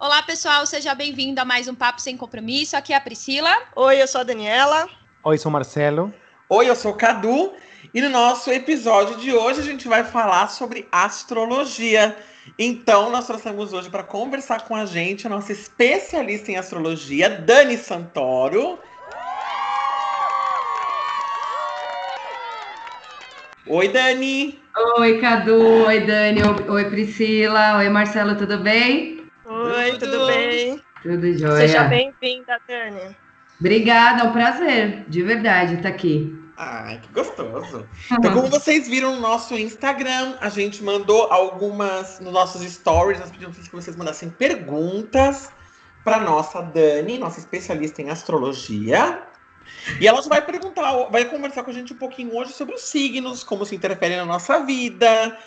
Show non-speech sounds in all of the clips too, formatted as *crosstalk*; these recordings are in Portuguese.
Olá, pessoal, seja bem-vindo a mais um Papo Sem Compromisso. Aqui é a Priscila. Oi, eu sou a Daniela. Oi, sou o Marcelo. Oi, eu sou o Cadu. E no nosso episódio de hoje a gente vai falar sobre astrologia. Então, nós trouxemos hoje para conversar com a gente a nossa especialista em astrologia, Dani Santoro. Oi, Dani. Oi, Cadu. Oi, Dani. Oi, Priscila. Oi, Marcelo, tudo bem? Oi, tudo, tudo bem? Tudo jóia. Seja bem-vinda, Dani. Obrigada, é um prazer, de verdade, estar tá aqui. Ai, que gostoso. Então, como vocês viram no nosso Instagram, a gente mandou algumas nos nossos stories, nós pedimos que vocês mandassem perguntas para nossa Dani, nossa especialista em astrologia. E ela vai perguntar, vai conversar com a gente um pouquinho hoje sobre os signos, como se interferem na nossa vida.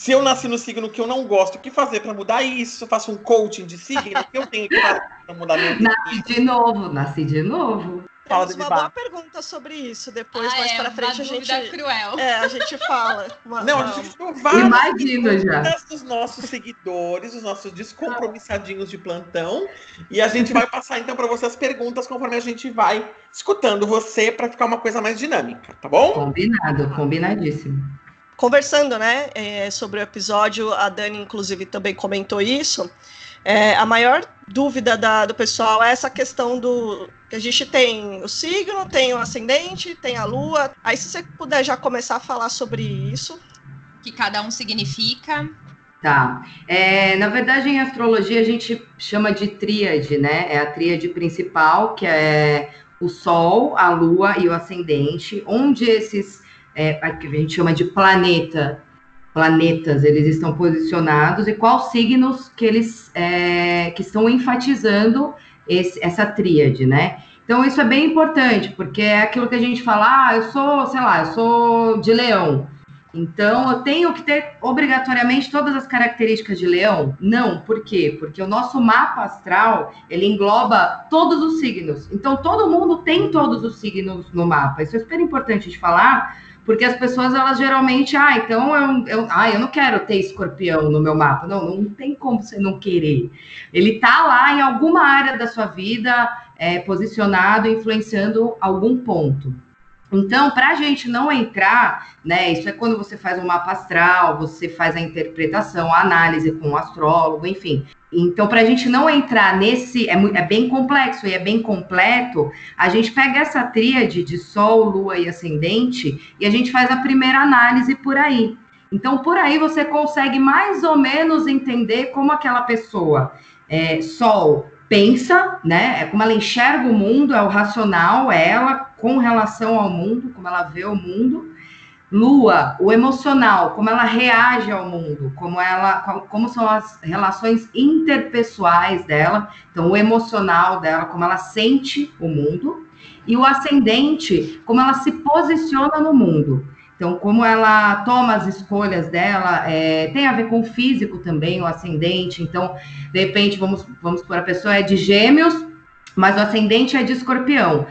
Se eu nasci no signo que eu não gosto, o que fazer para mudar isso? Eu faço um coaching de signo, o que eu tenho que fazer para mudar minha vida? Nasci de novo, nasci de novo. Temos uma boa pergunta sobre isso. Depois, ah, mais é, para frente, a gente. Cruel. É, a gente fala. Uma, não, a gente tem várias Imagina já. dos nossos seguidores, os nossos descompromissadinhos de plantão. E a gente vai passar então para você as perguntas conforme a gente vai escutando você para ficar uma coisa mais dinâmica, tá bom? Combinado, combinadíssimo. Conversando, né, é, sobre o episódio, a Dani, inclusive, também comentou isso. É, a maior dúvida da, do pessoal é essa questão do que a gente tem o signo, tem o ascendente, tem a lua. Aí se você puder já começar a falar sobre isso. Que cada um significa. Tá. É, na verdade, em astrologia a gente chama de tríade, né? É a tríade principal, que é o Sol, a Lua e o ascendente, onde esses é, que a gente chama de planeta planetas eles estão posicionados e quais signos que eles é, que estão enfatizando esse, essa tríade, né? Então isso é bem importante porque é aquilo que a gente fala, ah, eu sou, sei lá, eu sou de leão. Então, eu tenho que ter obrigatoriamente todas as características de leão? Não, por quê? Porque o nosso mapa astral, ele engloba todos os signos. Então, todo mundo tem todos os signos no mapa. Isso é super importante de falar, porque as pessoas, elas geralmente, ah, então eu, eu, ah, eu não quero ter escorpião no meu mapa. Não, não tem como você não querer. Ele tá lá em alguma área da sua vida, é, posicionado, influenciando algum ponto. Então, para a gente não entrar, né? Isso é quando você faz um mapa astral, você faz a interpretação, a análise com o astrólogo, enfim. Então, para a gente não entrar nesse, é, é, bem complexo e é bem completo, a gente pega essa tríade de Sol, Lua e Ascendente e a gente faz a primeira análise por aí. Então, por aí você consegue mais ou menos entender como aquela pessoa, é, Sol, pensa, né? É como ela enxerga o mundo, é o racional, é ela com relação ao mundo, como ela vê o mundo. Lua, o emocional, como ela reage ao mundo, como ela, como são as relações interpessoais dela, então o emocional dela, como ela sente o mundo, e o ascendente, como ela se posiciona no mundo. Então, como ela toma as escolhas dela, é, tem a ver com o físico também, o ascendente. Então, de repente, vamos, vamos por a pessoa é de gêmeos, mas o ascendente é de escorpião.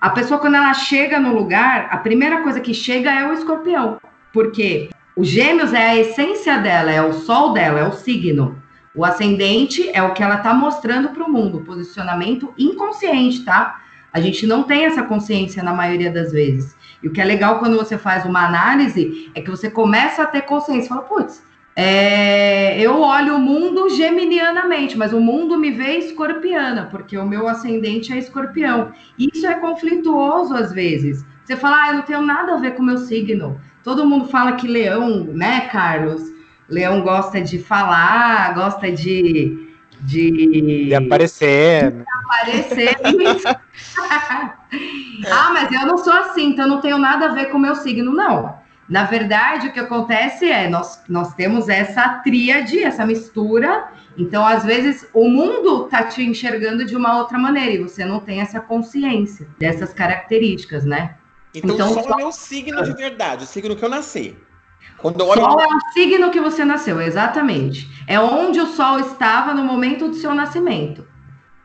A pessoa, quando ela chega no lugar, a primeira coisa que chega é o escorpião. Porque o gêmeos é a essência dela, é o sol dela, é o signo. O ascendente é o que ela está mostrando para o mundo, posicionamento inconsciente, tá? A gente não tem essa consciência na maioria das vezes. E o que é legal quando você faz uma análise é que você começa a ter consciência. Fala, putz, é, eu olho o mundo geminianamente, mas o mundo me vê escorpiana, porque o meu ascendente é escorpião. Isso é conflituoso às vezes. Você fala, ah, eu não tenho nada a ver com o meu signo. Todo mundo fala que leão, né, Carlos? Leão gosta de falar, gosta de de, de aparecer. De aparecer. *laughs* *laughs* ah, mas eu não sou assim, então não tenho nada a ver com o meu signo, não. Na verdade, o que acontece é, nós, nós temos essa tríade, essa mistura, então, às vezes, o mundo tá te enxergando de uma outra maneira, e você não tem essa consciência dessas características, né? Então, então só, só... é o meu signo de verdade, o signo que eu nasci. Quando olho... Sol é o signo que você nasceu, exatamente. É onde o Sol estava no momento do seu nascimento.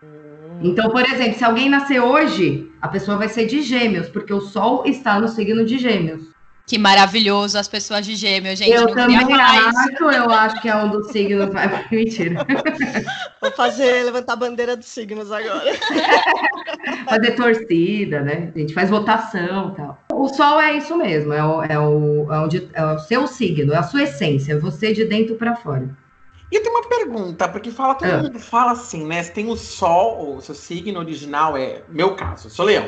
Hum. Então, por exemplo, se alguém nascer hoje, a pessoa vai ser de gêmeos, porque o Sol está no signo de gêmeos. Que maravilhoso as pessoas de gêmeo, gente. Eu também acho, eu acho que é um dos signos. *laughs* Mentira. Vou fazer, levantar a bandeira dos signos agora. *laughs* Fazer torcida, né? A gente faz votação e tal. O sol é isso mesmo, é o, é o, é onde- é o seu signo, é a sua essência, é você de dentro para fora. E eu tenho uma pergunta, porque fala, todo Ah. mundo fala assim, né? Você tem o sol, o seu signo original é. Meu caso, eu sou leão.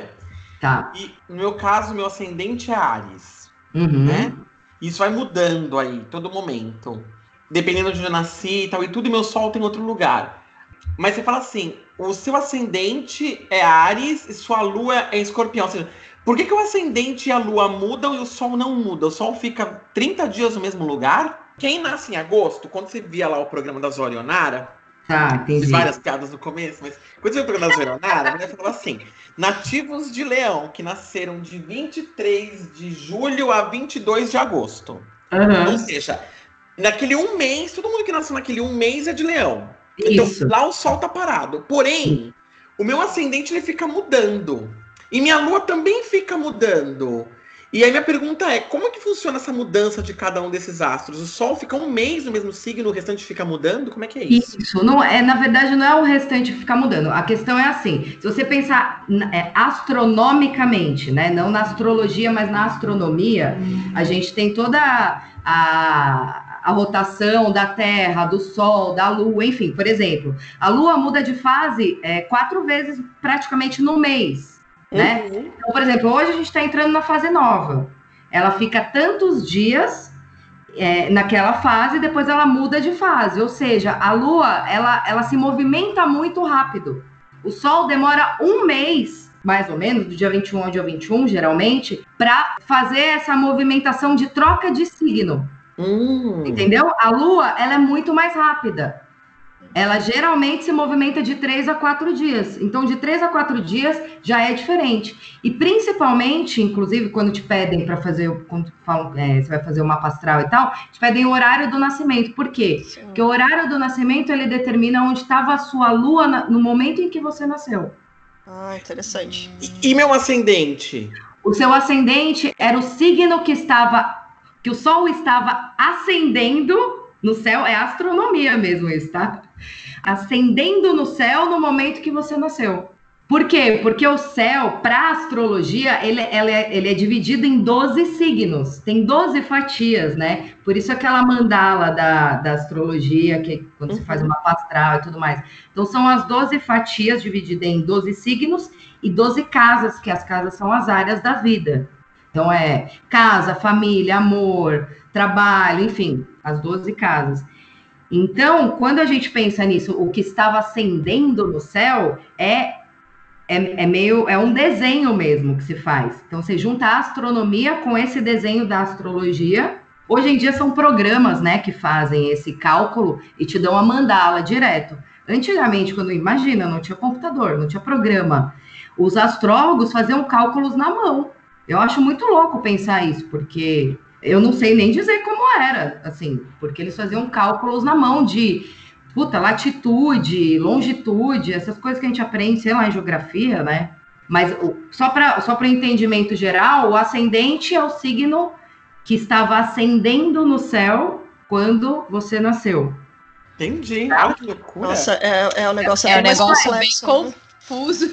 Tá. E no meu caso, meu ascendente é Ares, Uhum. né? Isso vai mudando aí, todo momento. Dependendo de onde eu nasci e tal, e tudo, meu sol tem outro lugar. Mas você fala assim, o seu ascendente é Ares e sua lua é escorpião. Seja, por que, que o ascendente e a lua mudam e o sol não muda? O sol fica 30 dias no mesmo lugar? Quem nasce em agosto, quando você via lá o programa da Zorionara, Tá, Fiz entendi. várias piadas no começo, mas quando você viu o programa da Zorionara, a mulher falava assim: nativos de leão que nasceram de 23 de julho a 22 de agosto. Aham, Ou seja, naquele um mês, todo mundo que nasceu naquele um mês é de leão. Então, Isso. lá o sol tá parado. Porém, o meu ascendente ele fica mudando. E minha lua também fica mudando. E aí minha pergunta é, como que funciona essa mudança de cada um desses astros? O sol fica um mês no mesmo signo, o restante fica mudando? Como é que é isso? Isso, não é, na verdade, não é o restante ficar mudando. A questão é assim: se você pensar é, astronomicamente, né? Não na astrologia, mas na astronomia, a gente tem toda a, a rotação da Terra, do Sol, da Lua, enfim, por exemplo, a Lua muda de fase é, quatro vezes praticamente no mês. Né? Uhum. Então, por exemplo, hoje a gente está entrando na fase nova. Ela fica tantos dias é, naquela fase, depois ela muda de fase. Ou seja, a Lua ela, ela se movimenta muito rápido. O Sol demora um mês, mais ou menos, do dia 21 ao dia 21, geralmente, para fazer essa movimentação de troca de signo. Hum. Entendeu? A Lua ela é muito mais rápida. Ela geralmente se movimenta de três a quatro dias. Então, de três a quatro dias já é diferente. E principalmente, inclusive, quando te pedem para fazer, o- quando falam, é, você vai fazer o mapa astral e tal, te pedem o horário do nascimento. Por quê? Sim. Porque o horário do nascimento ele determina onde estava a sua lua na- no momento em que você nasceu. Ah, interessante. E, e meu ascendente? O seu ascendente era o signo que estava, que o Sol estava ascendendo no céu, é astronomia mesmo isso, tá? Ascendendo no céu no momento que você nasceu. Por quê? Porque o céu, para astrologia, ele, ela é, ele é dividido em 12 signos, tem 12 fatias, né? Por isso aquela mandala da, da astrologia, que quando você faz uma astral e tudo mais. Então são as 12 fatias divididas em 12 signos e 12 casas, que as casas são as áreas da vida. Então é casa, família, amor, trabalho, enfim, as 12 casas. Então, quando a gente pensa nisso, o que estava acendendo no céu é é, é meio é um desenho mesmo que se faz. Então você junta a astronomia com esse desenho da astrologia. Hoje em dia são programas, né, que fazem esse cálculo e te dão a mandala direto. Antigamente, quando imagina, não tinha computador, não tinha programa. Os astrólogos faziam cálculos na mão. Eu acho muito louco pensar isso, porque eu não sei nem dizer como era, assim, porque eles faziam cálculos na mão de puta, latitude, longitude, essas coisas que a gente aprende, sei lá, em geografia, né? Mas o- só para só para entendimento geral, o ascendente é o signo que estava ascendendo no céu quando você nasceu. Entendi. Olha que loucura. Nossa, é, é um negócio É um bem mais negócio bem complexo, né? confuso.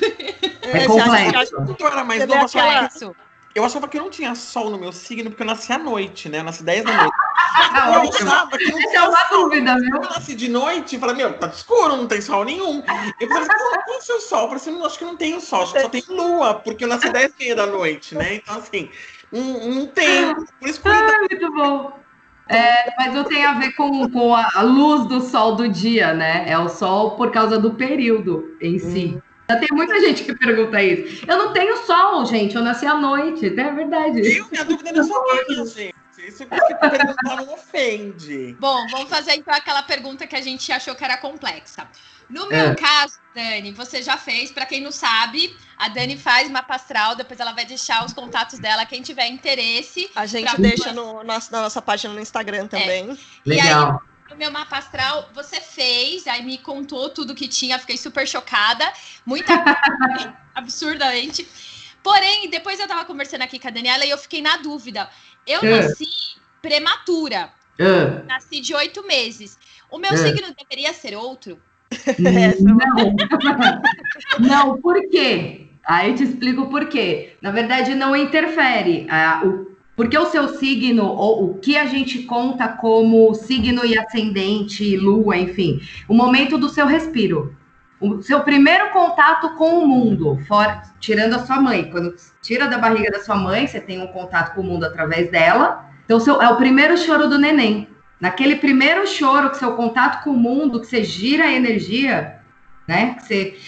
É você complexo. acha que- eu era mais Você novo, aquela- Complexo. Eu achava que eu não tinha sol no meu signo, porque eu nasci à noite, né? Eu nasci 10 da noite. *laughs* Ah, eu achava que não Essa é tinha uma sol. dúvida, viu? Eu nasci de noite e falei, meu, tá escuro, não tem sol nenhum. Eu falei, assim, não tem seu sol. Eu falei assim, "Não, acho que não tem o sol, acho que só tem lua, porque eu nasci 10 e meia da noite, né? Então, assim, não, não tem. Por isso que Ah, muito bom. É, mas não tem a ver com, com a a luz do sol do dia, né? É o sol por causa do período em si. Já tem muita gente que pergunta isso. Eu não tenho sol, gente. Eu nasci à noite. É verdade. eu, minha dúvida não é minha, gente. Isso que eu perguntar não ofende. Bom, vamos fazer então aquela pergunta que a gente achou que era complexa. No meu É. caso, Dani, você já fez. Para quem não sabe, a Dani faz mapa astral. Depois ela vai deixar os contatos dela. Quem tiver interesse. A gente Pra- deixa no, nosso- na nossa página no Instagram também. Legal. Meu mapa astral, você fez, aí me contou tudo que tinha, fiquei super chocada, muita *laughs* absurdamente. Porém, depois eu tava conversando aqui com a Daniela e eu fiquei na dúvida. Eu É. nasci prematura. Ah, Nasci de oito meses. O meu É. signo deveria ser outro? *laughs* não. *laughs* não, por quê? Aí eu te explico o porquê. Na verdade, não interfere. Ah, o, porque o seu signo, ou o que a gente conta como signo e ascendente, lua, enfim, o momento do seu respiro. O seu primeiro contato com o mundo, fora, tirando a sua mãe. Quando tira da barriga da sua mãe, você tem um contato com o mundo através dela. Então, seu, é o primeiro choro do neném. Naquele primeiro choro, que seu contato com o mundo, que você gira a energia, né? Que você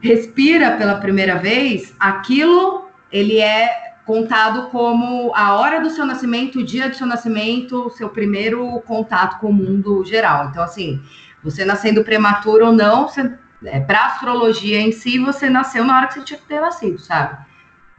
respira pela primeira vez, aquilo ele é contado como a hora do seu nascimento, o dia do seu nascimento, o seu primeiro contato com o mundo geral. Então, assim, você nascendo prematuro ou não, é, para astrologia em si, você nasceu na hora que você tinha que ter nascido, sabe?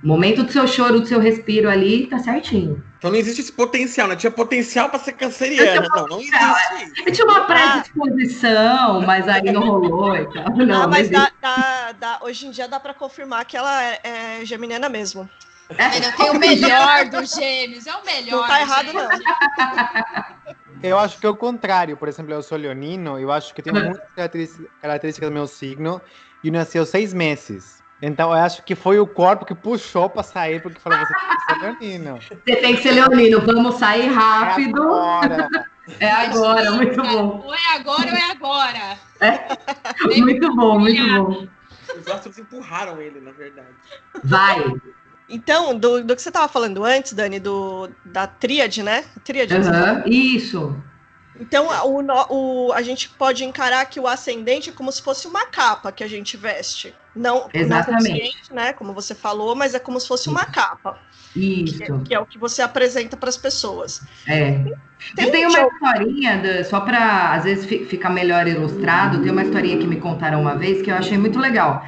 O momento do seu choro, do seu respiro ali, tá certinho. Então não existe esse potencial, né? Tinha potencial pra ser canceriana. Não, não existe isso. Eu tinha uma predisposição, mas aí não rolou e tal. *laughs* Não, ah, mas não dá, dá- dá- hoje em dia dá pra confirmar que ela é, é geminiana mesmo. Ele tem o melhor *laughs* dos gêmeos, é o melhor. Não tá errado, gêmeos. não. Eu acho que é o contrário. Por exemplo, eu sou leonino, eu acho que tenho Ah. muitas características, do meu signo e eu nasci aos seis meses. Então eu acho que foi o corpo que puxou pra sair, porque falou, você tem que ser leonino. Você tem que ser leonino, vamos sair É rápido. agora. É agora, muito bom. Ou é agora ou é agora. Muito bom, muito bom. Os astros empurraram ele, na verdade. Vai. Então, do, do que você estava falando antes, Dani, do, da tríade, né? Tríade. Aham, Isso. Então, o, o- a gente pode encarar que o ascendente é como se fosse uma capa que a gente veste. Não, não Exatamente. consciente, né? Como você falou, mas é como se fosse uma capa, que, Isso. que é o que você apresenta para as pessoas. É. Tem Eu tenho uma historinha, da- só para às vezes fi- ficar melhor ilustrado, tem uma historinha que me contaram uma vez que eu achei muito legal.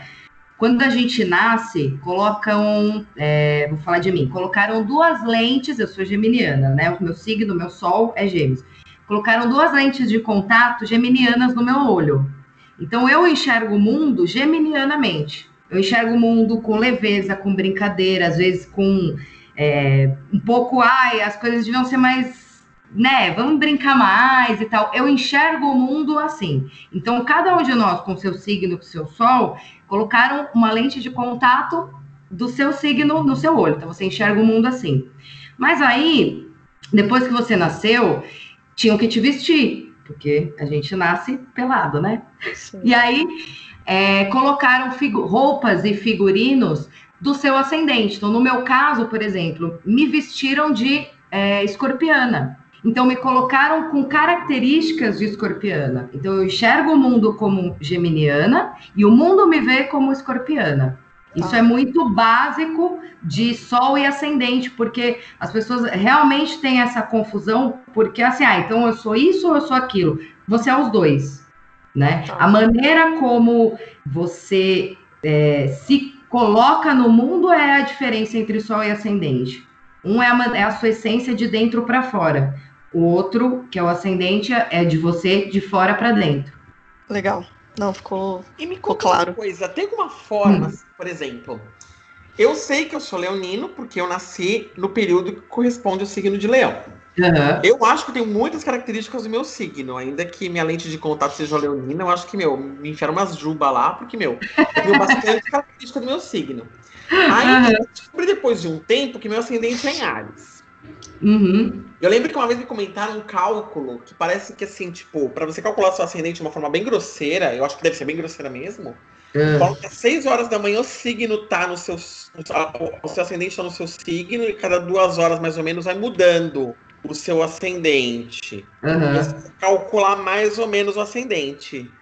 Quando a gente nasce, colocam, é, vou falar de mim, colocaram duas lentes, eu sou geminiana, né? O meu signo, meu sol é gêmeos. Colocaram duas lentes de contato geminianas no meu olho. Então eu enxergo o mundo geminianamente. Eu enxergo o mundo com leveza, com brincadeira, às vezes com é, um pouco, ai, as coisas deviam ser mais, né, vamos brincar mais e tal. Eu enxergo o mundo assim. Então, cada um de nós, com seu signo, com seu sol, colocaram uma lente de contato do seu signo no seu olho. Então, você enxerga o mundo assim. Mas aí, depois que você nasceu, tinham que te vestir, porque a gente nasce pelado, né? E aí é, colocaram roupas e figurinos do seu ascendente. Então, no meu caso, por exemplo, me vestiram de é, escorpiana. Então, me colocaram com características de escorpiana. Então, eu enxergo o mundo como geminiana e o mundo me vê como escorpiana. Isso Tá. é muito básico de sol e ascendente, porque as pessoas realmente têm essa confusão, porque assim, ah, então eu sou isso ou eu sou aquilo? Você é os dois, né? Tá. A maneira como você é, se coloca no mundo é a diferença entre sol e ascendente. Um é a, é a sua essência de dentro para fora. O outro, que é o ascendente, é de você de fora para dentro. Legal. Não, ficou. E me Ficou conta uma claro. coisa, tem alguma forma, Hum. por exemplo, eu sei que eu sou leonino porque eu nasci no período que corresponde ao signo de leão. Aham. Eu acho que tenho muitas características do meu signo, ainda que minha lente de contato seja leonina, eu acho que, meu, me enfiaram umas juba lá, porque, meu, eu tenho bastante *laughs* característica do meu signo. Aí eu descobri depois de um tempo que meu ascendente é em Ares. Uhum. Eu lembro que uma vez me comentaram um cálculo que parece que assim, tipo, pra você calcular seu ascendente de uma forma bem grosseira, eu acho que deve ser bem grosseira mesmo. Ah. Falam que às 6 horas da manhã o signo tá no seu. O seu ascendente tá no seu signo, e cada duas horas mais ou menos vai mudando o seu ascendente. Você calcular mais ou menos o ascendente.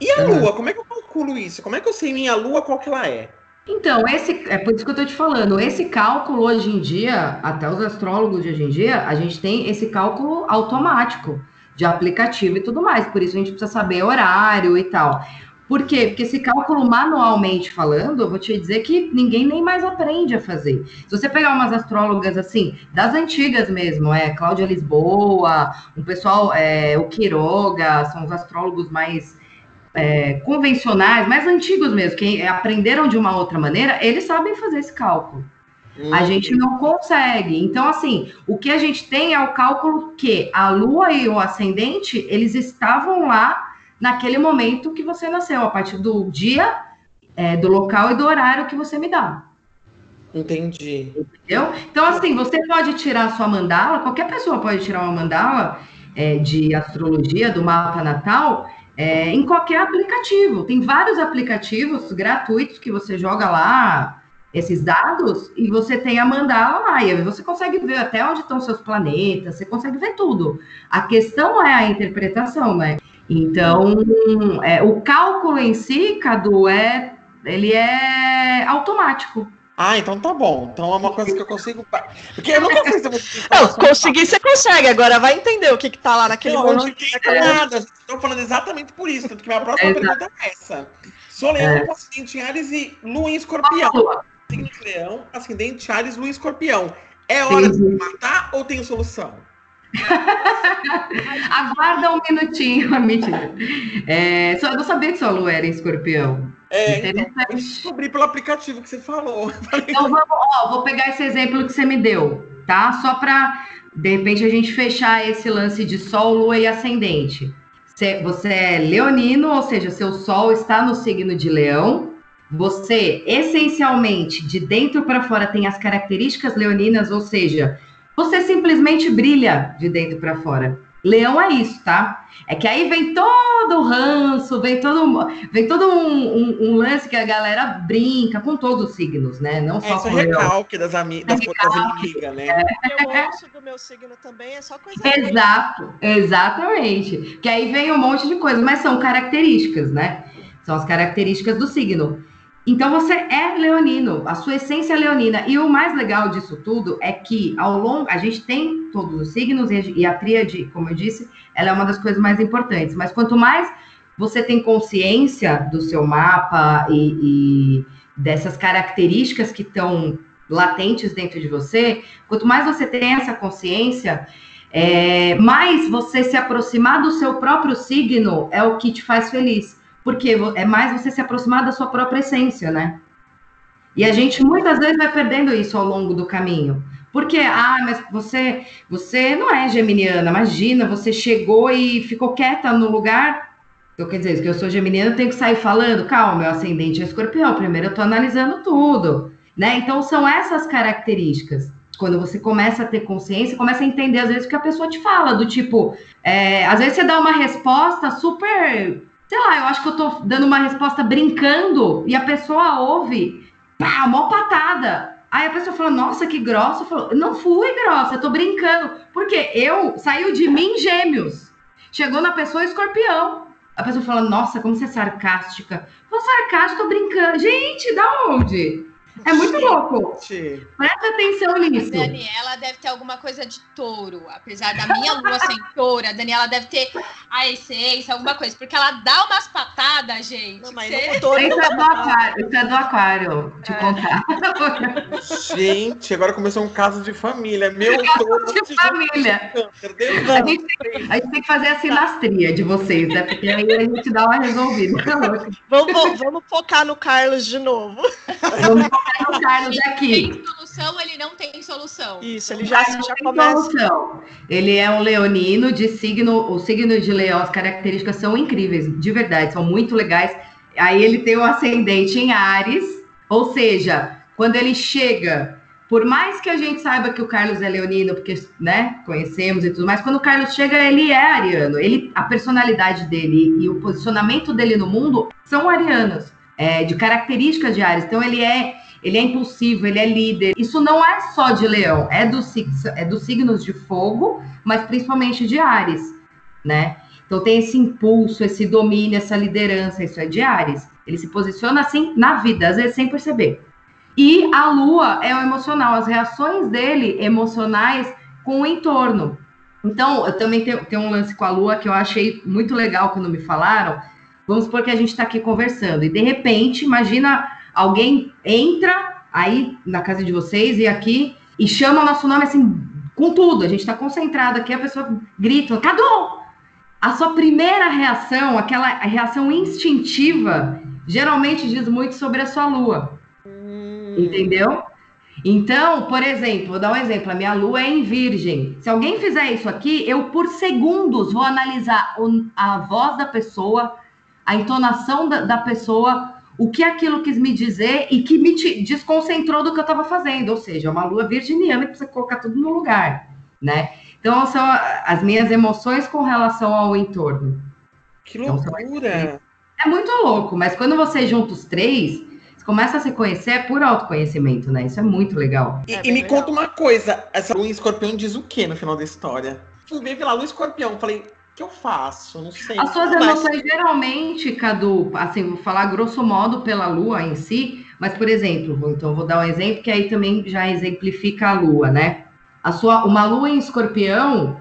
E- a Aham. lua? Como é que eu calculo isso? Como é que eu sei minha lua qual que ela é? Então, esse é por isso que eu tô te falando. Esse cálculo hoje em dia, até os astrólogos de hoje em dia, a gente tem esse cálculo automático de aplicativo e tudo mais. Por isso a gente precisa saber horário e tal. Por quê? Porque esse cálculo manualmente falando, eu vou te dizer que ninguém nem mais aprende a fazer. Se você pegar umas astrólogas assim, das antigas mesmo, é Cláudia Lisboa, um pessoal, é, o Quiroga, são os astrólogos mais é, convencionais, mais antigos mesmo, que aprenderam de uma outra maneira, eles sabem fazer esse cálculo. A Hum. gente não consegue. Então, assim, o que a gente tem é o cálculo que a Lua e o ascendente, eles estavam lá naquele momento que você nasceu, a partir do dia, é, do local e do horário que você me dá. Entendi. Entendeu? Então, assim, você pode tirar a sua mandala, qualquer pessoa pode tirar uma mandala é, de astrologia, do mapa natal, é, em qualquer aplicativo. Tem vários aplicativos gratuitos que você joga lá esses dados e você tem a mandala. E você consegue ver até onde estão seus planetas, você consegue ver tudo. A questão é a interpretação, né? Então, é, o cálculo em si, Cadu, é, ele é automático. Ah, então tá bom. Então é uma coisa que eu consigo. Porque eu nunca sei se eu vou Não, conseguir você consegue, agora vai entender o que, que tá lá naquele Não, eu não entendo nada. Estou falando exatamente por isso. Tanto que minha próxima Exato. pergunta é essa. Sou leão com ascendente em Ares e lua em escorpião. Signo de leão, ascendente Ares, lua em escorpião. É hora de me matar ou tem solução? *laughs* Aguarda um minutinho, *laughs* mentira. É, só, eu não sabia que sua lua era em escorpião. É, então, eu Interessante. descobri pelo aplicativo que você falou. *laughs* Então vamos, ó, vou pegar esse exemplo que você me deu, tá? Só para de repente a gente fechar esse lance de Sol, Lua e Ascendente. Você, é leonino, ou seja, seu Sol está no signo de Leão. Você essencialmente de dentro para fora tem as características leoninas, ou seja, você simplesmente brilha de dentro para fora. Leão é isso, tá? É que aí vem todo o vem todo, vem todo um, um- um lance que a galera brinca com todos os signos, né? Não É, só isso é com recalque das, ami das, das inimigas, né? Eu ouço do meu signo também, é só coisa boa. Exato, exatamente. Que aí vem um monte de coisa, mas são características, né? São as características do signo. Então você é leonino, a sua essência é leonina. E o mais legal disso tudo é que ao longo a gente tem todos os signos e a- e a tríade, como eu disse, ela é uma das coisas mais importantes. Mas quanto mais você tem consciência do seu mapa e, e dessas características que estão latentes dentro de você, quanto mais você tem essa consciência, é, mais você se aproximar do seu próprio signo é o que te faz feliz. Porque é mais você se aproximar da sua própria essência, né? E a gente muitas vezes vai perdendo isso ao longo do caminho. Porque, ah, mas você, você não é geminiana, imagina, você chegou e ficou quieta no lugar. Então, quer dizer, que eu sou geminiana, eu tenho que sair falando, calma, meu ascendente é escorpião, primeiro eu tô analisando tudo, né? Então, são essas características quando você começa a ter consciência, começa a entender às vezes o que a pessoa te fala, do tipo, é, às vezes você dá uma resposta super, sei lá, eu acho que eu tô dando uma resposta brincando e a pessoa ouve, pá, mó patada. Aí a pessoa fala, nossa, que grossa. Eu falo, não fui grossa, eu tô brincando. Porque eu saiu de mim gêmeos. Chegou na pessoa escorpião. A pessoa fala, nossa, como você é sarcástica. Sou sarcástica, tô brincando. Gente, da onde? É muito louco. Presta atenção A nisso. Daniela deve ter alguma coisa de touro. Apesar da minha lua ser touro, a Daniela deve ter a essência, alguma coisa. Porque ela dá umas patadas, gente. Não, mas Você- não tô Isso é do aquário, isso é do aquário, te contar. gente, agora começou um caso de família. Meu Deus, de família. Deus A gente, tem, a gente tem que fazer a sinastria de vocês, né? Porque aí a gente dá uma resolvida. Vamos, vamos- vamos focar no Carlos de novo. Vamos focar no Carlos aqui. tem solução, ele não tem solução. Isso, ele já, já tem começa. solução. Ele é um leonino de signo, o signo de leão, as características são incríveis, de verdade, são muito legais. Aí ele tem o ascendente em Ares, ou seja, quando ele chega, por mais que a gente saiba que o Carlos é leonino, porque, né, conhecemos e tudo mais, quando o Carlos chega, ele é ariano. Ele, a personalidade dele e o posicionamento dele no mundo são arianos, é, de características de Ares. Então ele é ele é impulsivo, ele é líder. Isso não é só de leão, é sig- é dos signos de fogo, mas principalmente de Ares, né? Então tem esse impulso, esse domínio, essa liderança, isso é de Ares. Ele se posiciona assim na vida, às vezes sem perceber. E a lua é o emocional, as reações dele emocionais com o entorno. Então, eu também tenho, tenho um lance com a lua que eu achei muito legal quando me falaram. Vamos supor que a gente está aqui conversando e de repente, imagina alguém entra aí na casa de vocês e aqui e chama o nosso nome assim com tudo. A gente está concentrado aqui, a pessoa grita, Cadu! A sua primeira reação, aquela reação instintiva, geralmente diz muito sobre a sua lua. Entendeu? Então, por exemplo, vou dar um exemplo: a minha lua é em virgem. Se alguém fizer isso aqui, eu por segundos vou analisar a voz da pessoa, a entonação da, da pessoa, o que aquilo quis me dizer e que me desconcentrou do que eu estava fazendo. Ou seja, é uma lua virginiana que precisa colocar tudo no lugar, né? Então, são as minhas emoções com relação ao entorno. Que loucura! Então, é muito louco, mas quando você junta os três, você começa a se conhecer é por autoconhecimento, né? Isso é muito legal. E, é e me legal. conta uma coisa: essa lua em escorpião diz o que no final da história? Fui ver pela lua escorpião, falei, que eu faço? Não sei. As suas emoções, geralmente, Cadu, assim, vou falar grosso modo pela lua em si, mas, por exemplo, vou, então vou dar um exemplo que aí também já exemplifica a lua, né? A sua, uma lua em escorpião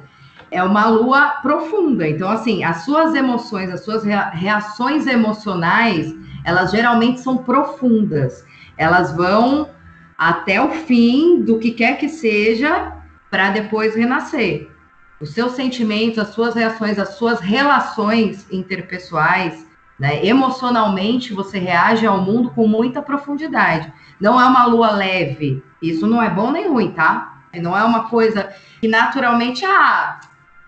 é uma lua profunda. Então, assim, as suas emoções, as suas reações emocionais, elas geralmente são profundas. Elas vão até o fim do que quer que seja para depois renascer os seus sentimentos, as suas reações, as suas relações interpessoais, né? Emocionalmente, você reage ao mundo com muita profundidade. Não é uma lua leve. Isso não é bom nem ruim, tá? Não é uma coisa que naturalmente, ah,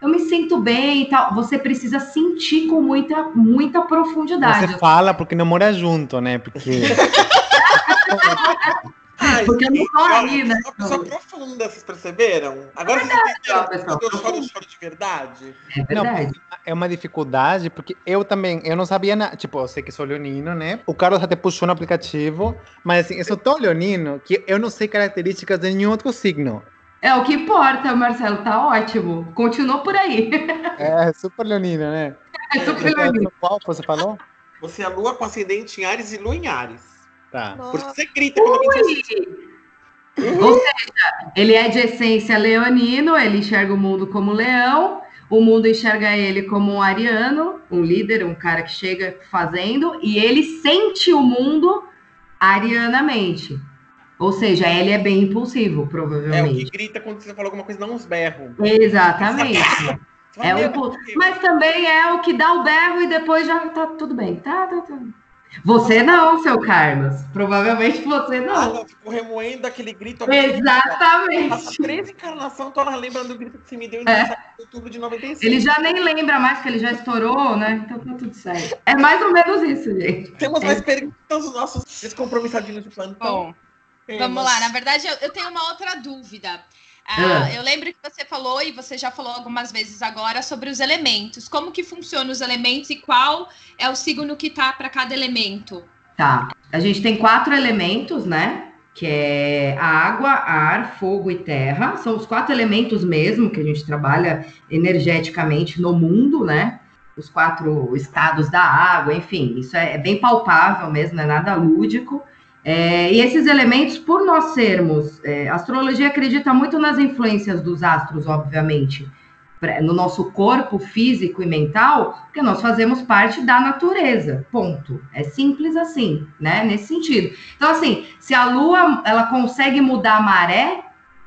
eu me sinto bem e tal. Você precisa sentir com muita, muita profundidade. Você fala porque não mora junto, né? Porque. *laughs* Ai, Porque eu não tô ali, né? Uma pessoa profunda, vocês perceberam? Agora é verdade, vocês entenderam quando eu choro, choro de verdade. É verdade. Não, é uma dificuldade, porque eu também, eu não sabia nada. Tipo, eu sei que sou leonino, né? O Carlos até puxou no aplicativo, mas assim, eu sou tão leonino que eu não sei características de nenhum outro signo. É o que importa, Marcelo, tá ótimo. Continua por aí. *laughs* É, super leonino, né? É super leonino. Qual você falou? Você é lua com ascendente em Ares e lua em Ares. Tá. Por isso você grita quando alguém Ou seja, ele é de essência leonino, ele enxerga o mundo como leão, o mundo enxerga ele como um ariano, um líder, um cara que chega fazendo, e ele sente o mundo arianamente. Ou seja, ele é bem impulsivo, provavelmente. É, o que grita quando você fala alguma coisa, não uns berros. Exatamente. é o Mas também é o que dá o berro e depois já tá tudo bem. Tá, tá, tá. Você não, seu Carlos. Provavelmente você não. Ah, não, fico remoendo aquele grito. Exatamente. Passa três encarnações, tô lembrando do grito que você me deu em é. outubro de 96. Ele já nem lembra mais, que ele já estourou, né? Então tá tudo certo. É mais ou menos isso, gente. Temos mais é. perguntas dos nossos descompromissadinhos de plantão. Bom, vamos lá. Na verdade, eu, eu tenho uma outra dúvida. Ah, é. Eu lembro que você falou, e você já falou algumas vezes agora, sobre os elementos. Como que funcionam os elementos e qual é o signo que tá para cada elemento? Tá. A gente tem quatro elementos, né? Que é água, ar, fogo e terra. São os quatro elementos mesmo que a gente trabalha energeticamente no mundo, né? Os quatro estados da água, enfim, isso é, é bem palpável mesmo, não é nada lúdico. É, e esses elementos, por nós sermos, é, a astrologia acredita muito nas influências dos astros, obviamente, no nosso corpo físico e mental, porque nós fazemos parte da natureza, ponto. É simples assim, né? Nesse sentido. Então, assim, se a Lua ela consegue mudar a maré,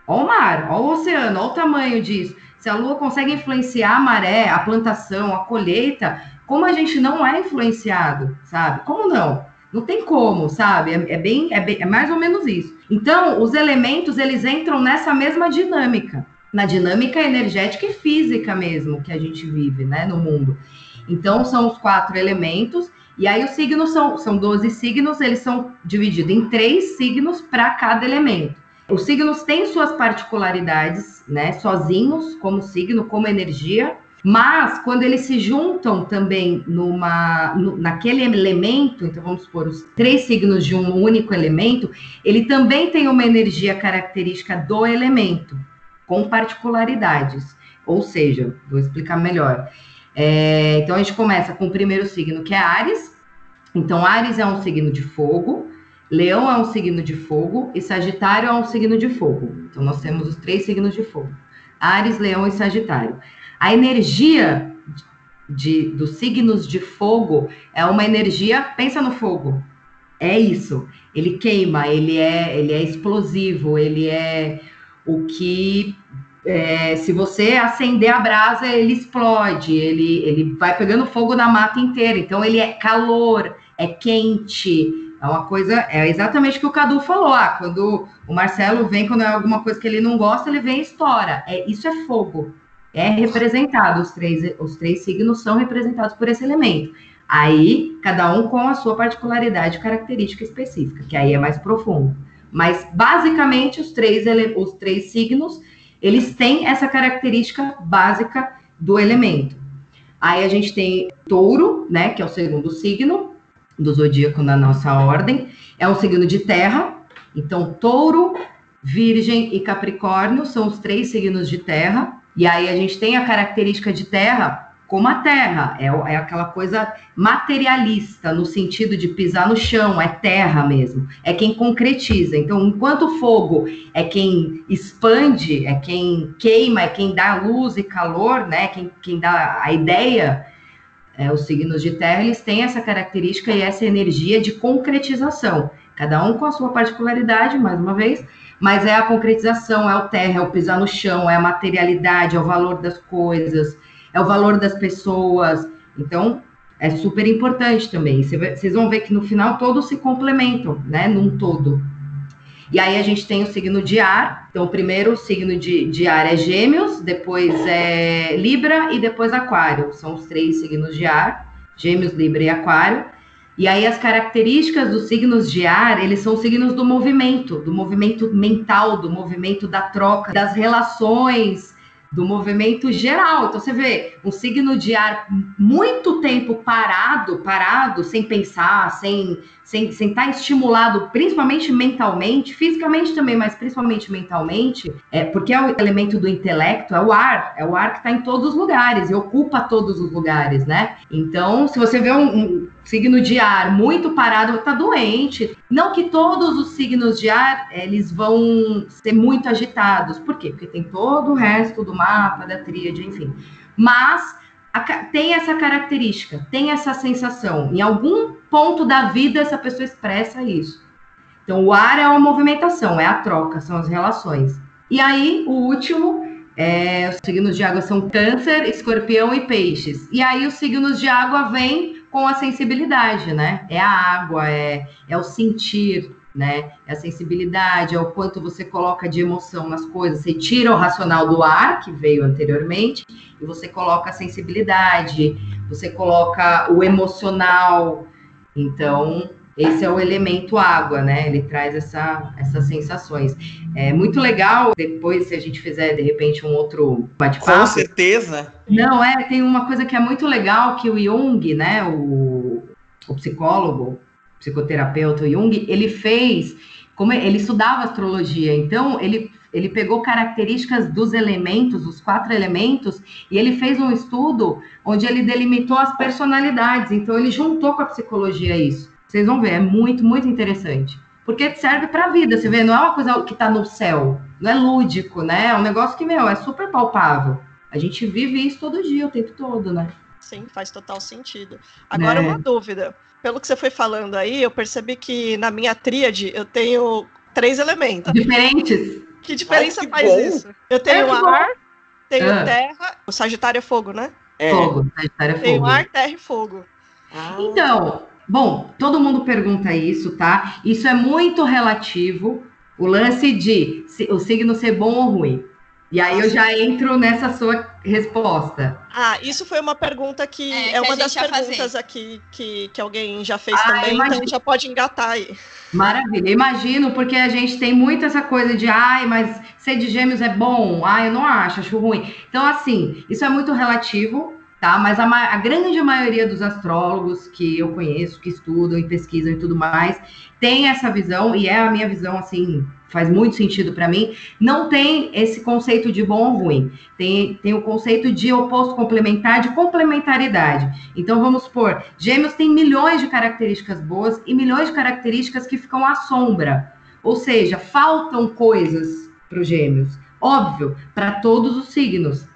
ó o mar, ó o oceano, ó o tamanho disso. Se a Lua consegue influenciar a maré, a plantação, a colheita, como a gente não é influenciado, sabe? Como não? Não tem como, sabe? É, é, bem, é, bem, é mais ou menos isso. Então, os elementos, eles entram nessa mesma dinâmica. Na dinâmica energética e física mesmo que a gente vive, né, no mundo. Então, são os quatro elementos. E aí, os signos são, são 12 signos, eles são divididos em três signos para cada elemento. Os signos têm suas particularidades, né, sozinhos, como signo, como energia, mas quando eles se juntam também numa, no, naquele elemento, então vamos supor os três signos de um único elemento, ele também tem uma energia característica do elemento, com particularidades. Ou seja, vou explicar melhor. É, então a gente começa com o primeiro signo, que é Ares. Então, Ares é um signo de fogo, Leão é um signo de fogo e Sagitário é um signo de fogo. Então, nós temos os três signos de fogo: Ares, Leão e Sagitário. A energia de, dos signos de fogo é uma energia, pensa no fogo. É isso. Ele queima, ele é, ele é explosivo, ele é o que é, se você acender a brasa, ele explode, ele, ele vai pegando fogo na mata inteira. Então, ele é calor, é quente, É uma coisa, é exatamente o que o Cadu falou. Ah, quando o Marcelo vem, quando é alguma coisa que ele não gosta, ele vem e estoura. É, isso é fogo. É representado, os três, os três signos são representados por esse elemento. Aí, cada um com a sua particularidade característica específica, que aí é mais profundo. Mas, basicamente, os três, os três signos, eles têm essa característica básica do elemento. Aí a gente tem touro, né, que é o segundo signo do zodíaco na nossa ordem. É um signo de terra. Então, touro, virgem e capricórnio são os três signos de terra. E aí a gente tem a característica de terra como a terra, é, é, aquela coisa materialista, no sentido de pisar no chão, é terra mesmo, é quem concretiza. Então, enquanto o fogo é quem expande, é quem queima, é quem dá luz e calor, né? Quem, quem dá a ideia, é, os signos de terra, eles têm essa característica e essa energia de concretização. Cada um com a sua particularidade, mais uma vez, mas é a concretização, é o terra, é o pisar no chão, é a materialidade, é o valor das coisas é o valor das pessoas. Então, é super importante também. Vocês vão ver que no final todos se complementam, né? Num todo. E aí a gente tem o signo de ar. Então, o primeiro signo de, de ar é Gêmeos, depois é Libra e depois Aquário. São os três signos de ar: Gêmeos, Libra e Aquário. E aí as características dos signos de ar, eles são signos do movimento, do movimento mental, do movimento da troca, das relações, do movimento geral. Então você vê um signo de ar muito tempo parado, parado, sem pensar, sem sem, sem estar tá estimulado, principalmente mentalmente, fisicamente também, mas principalmente mentalmente, é porque é o elemento do intelecto, é o ar, é o ar que está em todos os lugares e ocupa todos os lugares, né? Então, se você vê um, um signo de ar muito parado, está doente. Não que todos os signos de ar eles vão ser muito agitados. Por quê? Porque tem todo o resto do mapa, da tríade, enfim. Mas a, tem essa característica, tem essa sensação. Em algum ponto da vida, essa pessoa expressa isso. Então, o ar é uma movimentação, é a troca, são as relações. E aí, o último, é, os signos de água são câncer, escorpião e peixes. E aí, os signos de água vêm com a sensibilidade, né? É a água, é, é o sentir, né? É a sensibilidade, é o quanto você coloca de emoção nas coisas. Você tira o racional do ar, que veio anteriormente, e você coloca a sensibilidade, você coloca o emocional. Então, esse é o elemento água, né? Ele traz essa, essas sensações. É muito legal, depois, se a gente fizer, de repente, um outro bate-papo. Com certeza. Não, é, tem uma coisa que é muito legal, que o Jung, né, o, o psicólogo, psicoterapeuta Jung, ele fez, como ele estudava astrologia, então ele ele pegou características dos elementos, os quatro elementos, e ele fez um estudo onde ele delimitou as personalidades. Então ele juntou com a psicologia isso. Vocês vão ver, é muito, muito interessante. Porque serve para a vida, você vê, não é uma coisa que está no céu, não é lúdico, né? É um negócio que, meu, é super palpável. A gente vive isso todo dia, o tempo todo, né? Sim, faz total sentido. Agora, é. uma dúvida pelo que você foi falando aí, eu percebi que na minha tríade eu tenho três elementos. Diferentes? Que diferença Ai, que faz bom. isso? Eu tenho é, ar, tenho ah. terra. O Sagitário é fogo, né? É. Fogo, Sagitário é fogo. Tenho ar, terra e fogo. Ah. Então, bom, todo mundo pergunta isso, tá? Isso é muito relativo. O lance de o signo ser bom ou ruim. E aí eu já entro nessa sua resposta. Ah, isso foi uma pergunta que é, é uma das perguntas aqui que, que alguém já fez ah, também, imagino. então já pode engatar aí. Maravilha, imagino, porque a gente tem muito essa coisa de ai, mas ser de gêmeos é bom, ai, eu não acho, acho ruim. Então, assim, isso é muito relativo, tá? Mas a, a, grande maioria dos astrólogos que eu conheço, que estudam e pesquisam e tudo mais, tem essa visão, e é a minha visão, assim, faz muito sentido para mim, não tem esse conceito de bom ou ruim. Tem, tem o conceito de oposto complementar, de complementaridade. Então, vamos supor, gêmeos têm milhões de características boas e milhões de características que ficam à sombra. Ou seja, faltam coisas para os gêmeos. Óbvio, para todos os signos.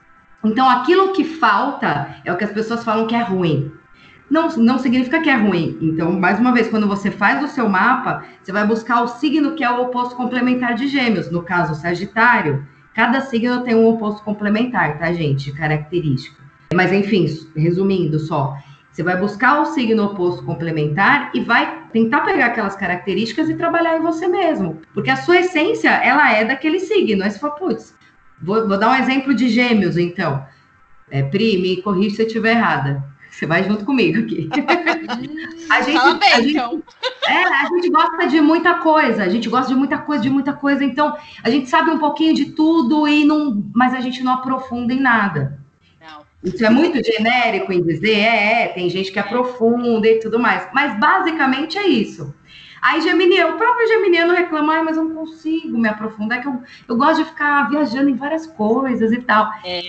Então, aquilo que falta é o que as pessoas falam que é ruim. Não, não significa que é ruim. Então, mais uma vez, quando você faz o seu mapa, você vai buscar o signo que é o oposto complementar de Gêmeos. No caso, Sagitário, cada signo tem um oposto complementar, tá, gente? Característica. Mas, enfim, resumindo só. Você vai buscar o signo oposto complementar e vai tentar pegar aquelas características e trabalhar em você mesmo. Porque a sua essência, ela é daquele signo. Aí você fala, putz, vou, vou dar um exemplo de gêmeos, então. É, Pri, me corrija se eu estiver errada. Você vai junto comigo aqui. *laughs* a gente, Fala bem, a gente, então. É, a gente gosta de muita coisa, a gente gosta de muita coisa, de muita coisa, então a gente sabe um pouquinho de tudo e não, mas a gente não aprofunda em nada. Isso é muito genérico em dizer, é, é, tem gente que aprofunda e tudo mais. Mas basicamente é isso. Aí Geminiano, o próprio Geminiano reclama, mas eu não consigo me aprofundar, que eu, eu gosto de ficar viajando em várias coisas e tal. É.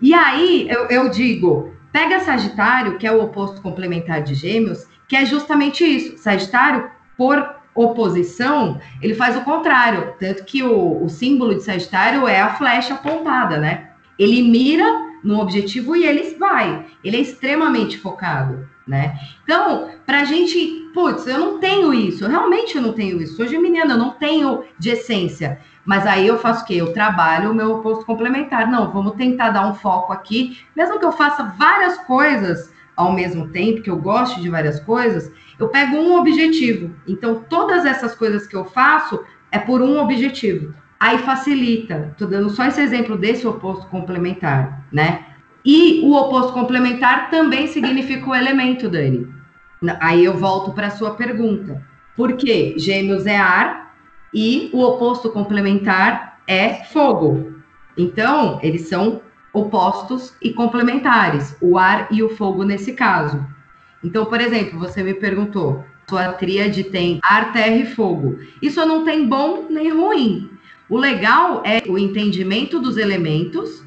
E aí eu, eu digo, pega Sagitário, que é o oposto complementar de Gêmeos, que é justamente isso. Sagitário, por oposição, ele faz o contrário. Tanto que o, o símbolo de Sagitário é a flecha apontada, né? Ele mira no objetivo e ele vai. Ele é extremamente focado, né? Então, para a gente, putz, eu não tenho isso, eu realmente não tenho isso. Sou geminiana, eu não tenho de essência. Mas aí eu faço o quê? Eu trabalho o meu oposto complementar. Não, vamos tentar dar um foco aqui, mesmo que eu faça várias coisas ao mesmo tempo, que eu goste de várias coisas, eu pego um objetivo. Então, todas essas coisas que eu faço é por um objetivo aí facilita. Estou dando só esse exemplo desse oposto complementar, né? E o oposto complementar também significa o elemento, Dani. Aí eu volto para a sua pergunta. Por quê? Gêmeos é ar e o oposto complementar é fogo. Então, eles são opostos e complementares, o ar e o fogo nesse caso. Então, por exemplo, você me perguntou, sua tríade tem ar, terra e fogo. Isso não tem bom nem ruim. O legal é o entendimento dos elementos,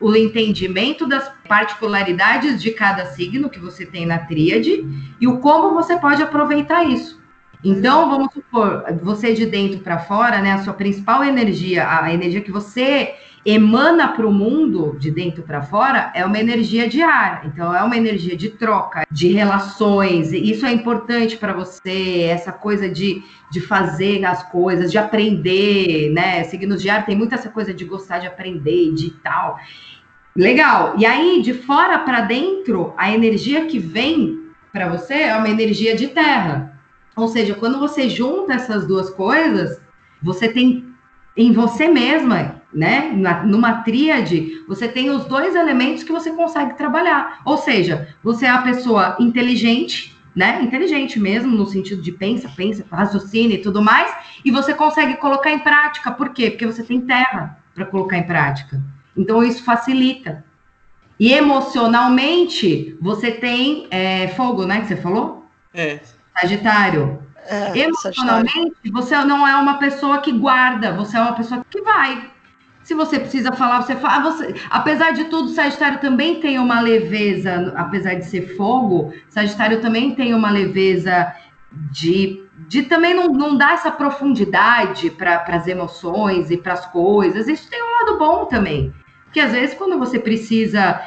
o entendimento das particularidades de cada signo que você tem na tríade e o como você pode aproveitar isso. Então, vamos supor, você de dentro para fora, né, a sua principal energia, a energia que você emana para o mundo, de dentro para fora, é uma energia de ar. Então, é uma energia de troca, de relações. Isso é importante para você, essa coisa de, de fazer as coisas, de aprender, né? Signos de ar tem muita essa coisa de gostar de aprender, de tal. Legal. E aí, de fora para dentro, a energia que vem para você é uma energia de terra. Ou seja, quando você junta essas duas coisas, você tem em você mesma né? Na, numa tríade, você tem os dois elementos que você consegue trabalhar. Ou seja, você é a pessoa inteligente, né? Inteligente mesmo, no sentido de pensa, pensa, raciocina e tudo mais, e você consegue colocar em prática. Por quê? Porque você tem terra para colocar em prática. Então, isso facilita. E emocionalmente, você tem é, fogo, né? Que você falou? É. Sagitário. É, Emocionalmente, sagitário. você não é uma pessoa que guarda, você é uma pessoa que vai. Se você precisa falar, você fala. Ah, você, apesar de tudo, Sagitário também tem uma leveza, apesar de ser fogo, Sagitário também tem uma leveza de, de também não, não dar essa profundidade para as emoções e para as coisas. Isso tem um lado bom também. Porque às vezes, quando você precisa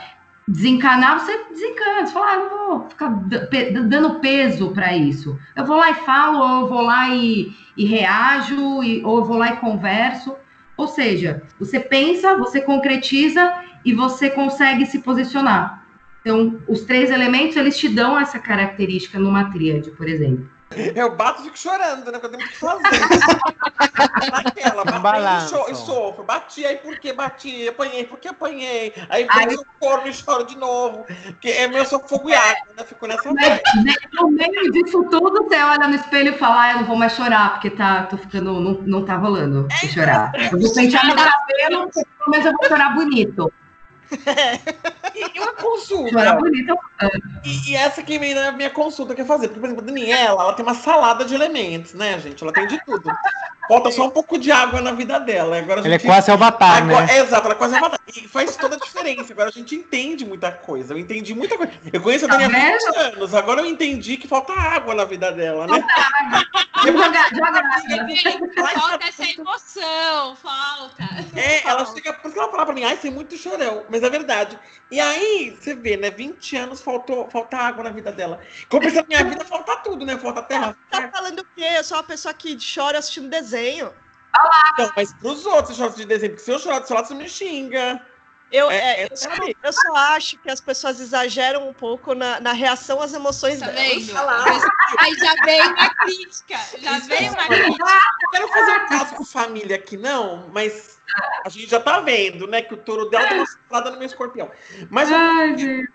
desencanar, você desencana. Você fala, ah, não vou ficar dando peso para isso. Eu vou lá e falo, ou eu vou lá e, e reajo, e, ou eu vou lá e converso. Ou seja, você pensa, você concretiza e você consegue se posicionar. Então, os três elementos, eles te dão essa característica numa tríade, por exemplo. Eu bato e fico chorando, né? Porque eu tenho que fazer. Naquela, bati e, e sofro. Bati, aí por que bati? Apanhei, por que apanhei? Aí aí... eu corno e choro de novo. Porque é meu sou fogo e água, né? Fico nessa né, No meio disso tudo, você olha no espelho e fala, ah, eu não vou mais chorar, porque tá, tô ficando, não, não tá rolando é, chorar. Eu vou pentear meu cabelo, mas eu vou chorar bonito. *laughs* e uma consulta. E, e, essa que vem na minha consulta quer fazer. Porque, por exemplo, a Daniela, ela tem uma salada de elementos, né, gente? Ela tem de tudo. Falta só um pouco de água na vida dela. Agora gente... Ela é quase avatar, Agora, né? Exato, ela é quase avatar. E faz toda a diferença. Agora a gente entende muita coisa. Eu entendi muita coisa. Eu conheço a Daniela há tá 20 anos. Agora eu entendi que falta água na vida dela, né? Falta água. Falta essa emoção, falta. É, ela chega. Por que ela fala pra mim, ai, você é muito chorão. Mas é verdade. E aí, você vê, né? 20 anos faltou, falta água na vida dela. Como pensa na minha *laughs* vida, falta tudo, né? Falta terra. Tá falando o quê? Eu sou uma pessoa que chora assistindo desenho. Não, mas pros outros eu choro de desenho, porque se eu chorar do seu lado, você me xinga. Eu, é, é, eu, só, eu, só, acho que as pessoas exageram um pouco na, na reação às emoções tá delas. Aí já vem uma crítica. Já vem uma crítica. Eu quero fazer um caso com família aqui, não, mas a gente já tá vendo, né, que o touro dela deu uma chufrada no meu escorpião. Mas Ai, eu,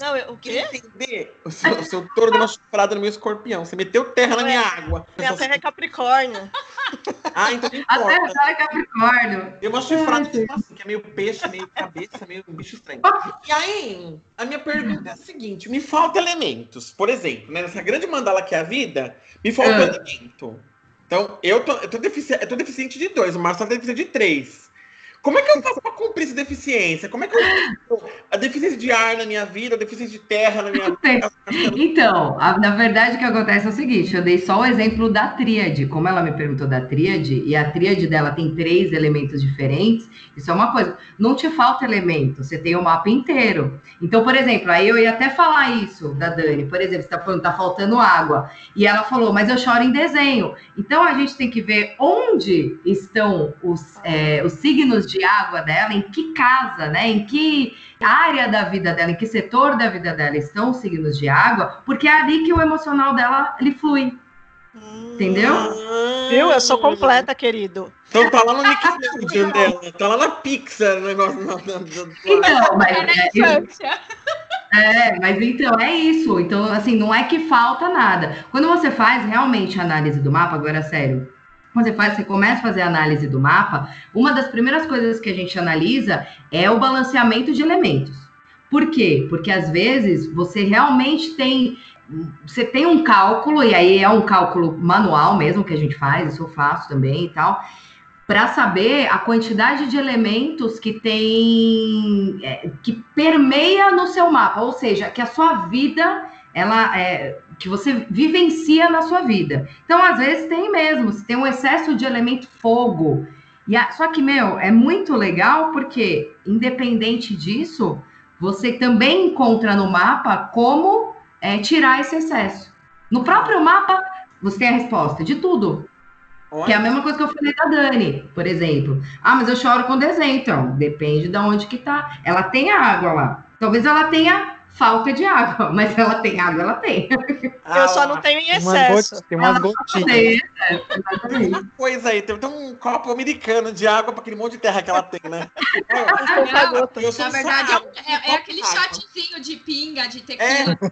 não, eu, o quê? entender o seu, o seu touro deu uma chufrada no meu escorpião. Você meteu terra na minha água. Minha terra é Capricórnio. *laughs* ah, então não importa. A terra é Capricórnio. Deu uma chufrada tipo assim, que é meio peixe, meio cabeça, meio bicho estranho. E aí, a minha pergunta é a seguinte: me falta elementos. Por exemplo, né, nessa grande mandala que é a vida, me falta uh. elemento. Então, eu tô, eu tô, deficiente, eu tô deficiente de dois, o Marcelo tá deficiente de três. Como é que eu faço para cumprir essa deficiência? Como é que eu a deficiência de ar na minha vida, a deficiência de terra na minha vida? Então, a, na verdade, o que acontece é o seguinte: eu dei só o exemplo da tríade. Como ela me perguntou da tríade, e a tríade dela tem três elementos diferentes, isso é uma coisa. Não te falta elemento, você tem o mapa inteiro. Então, por exemplo, aí eu ia até falar isso da Dani. Por exemplo, você está falando, tá faltando água. E ela falou, mas eu choro em desenho. Então a gente tem que ver onde estão os, é, os signos de de água dela, em que casa, né? Em que área da vida dela, em que setor da vida dela estão os signos de água, porque é ali que o emocional dela ele flui. Entendeu? Viu? Eu sou completa, querido. Então tá lá no Nickelodeon dela, tá lá na Pixar o negócio. Então, mas. É, é, mas então é isso. Então, assim, não é que falta nada. Quando você faz realmente a análise do mapa, agora sério, quando você, faz, você começa a fazer a análise do mapa, uma das primeiras coisas que a gente analisa é o balanceamento de elementos. Por quê? Porque às vezes você realmente tem você tem um cálculo, e aí é um cálculo manual mesmo que a gente faz, isso eu faço também e tal, para saber a quantidade de elementos que tem, é, que permeia no seu mapa, ou seja, que a sua vida, ela é, que você vivencia na sua vida. Então, às vezes, tem mesmo, se tem um excesso de elemento fogo. E a, só que, meu, é muito legal porque, independente disso, você também encontra no mapa como é, tirar esse excesso. No próprio mapa, você tem a resposta de tudo. Olha. Que é a mesma coisa que eu falei da Dani, por exemplo. Ah, mas eu choro com desenho. Então, depende de onde que tá. Ela tem água lá. Talvez ela tenha falta de água, *laughs* mas ela tem água, ela tem. Ah, eu só não tenho em excesso. Tem umas gotinhas. Tem uma coisa aí, tem, tem um copo americano de água para aquele monte de terra que ela tem, né? *laughs* Não, na verdade, é, é, é aquele shotzinho de pinga, de tequila. *laughs*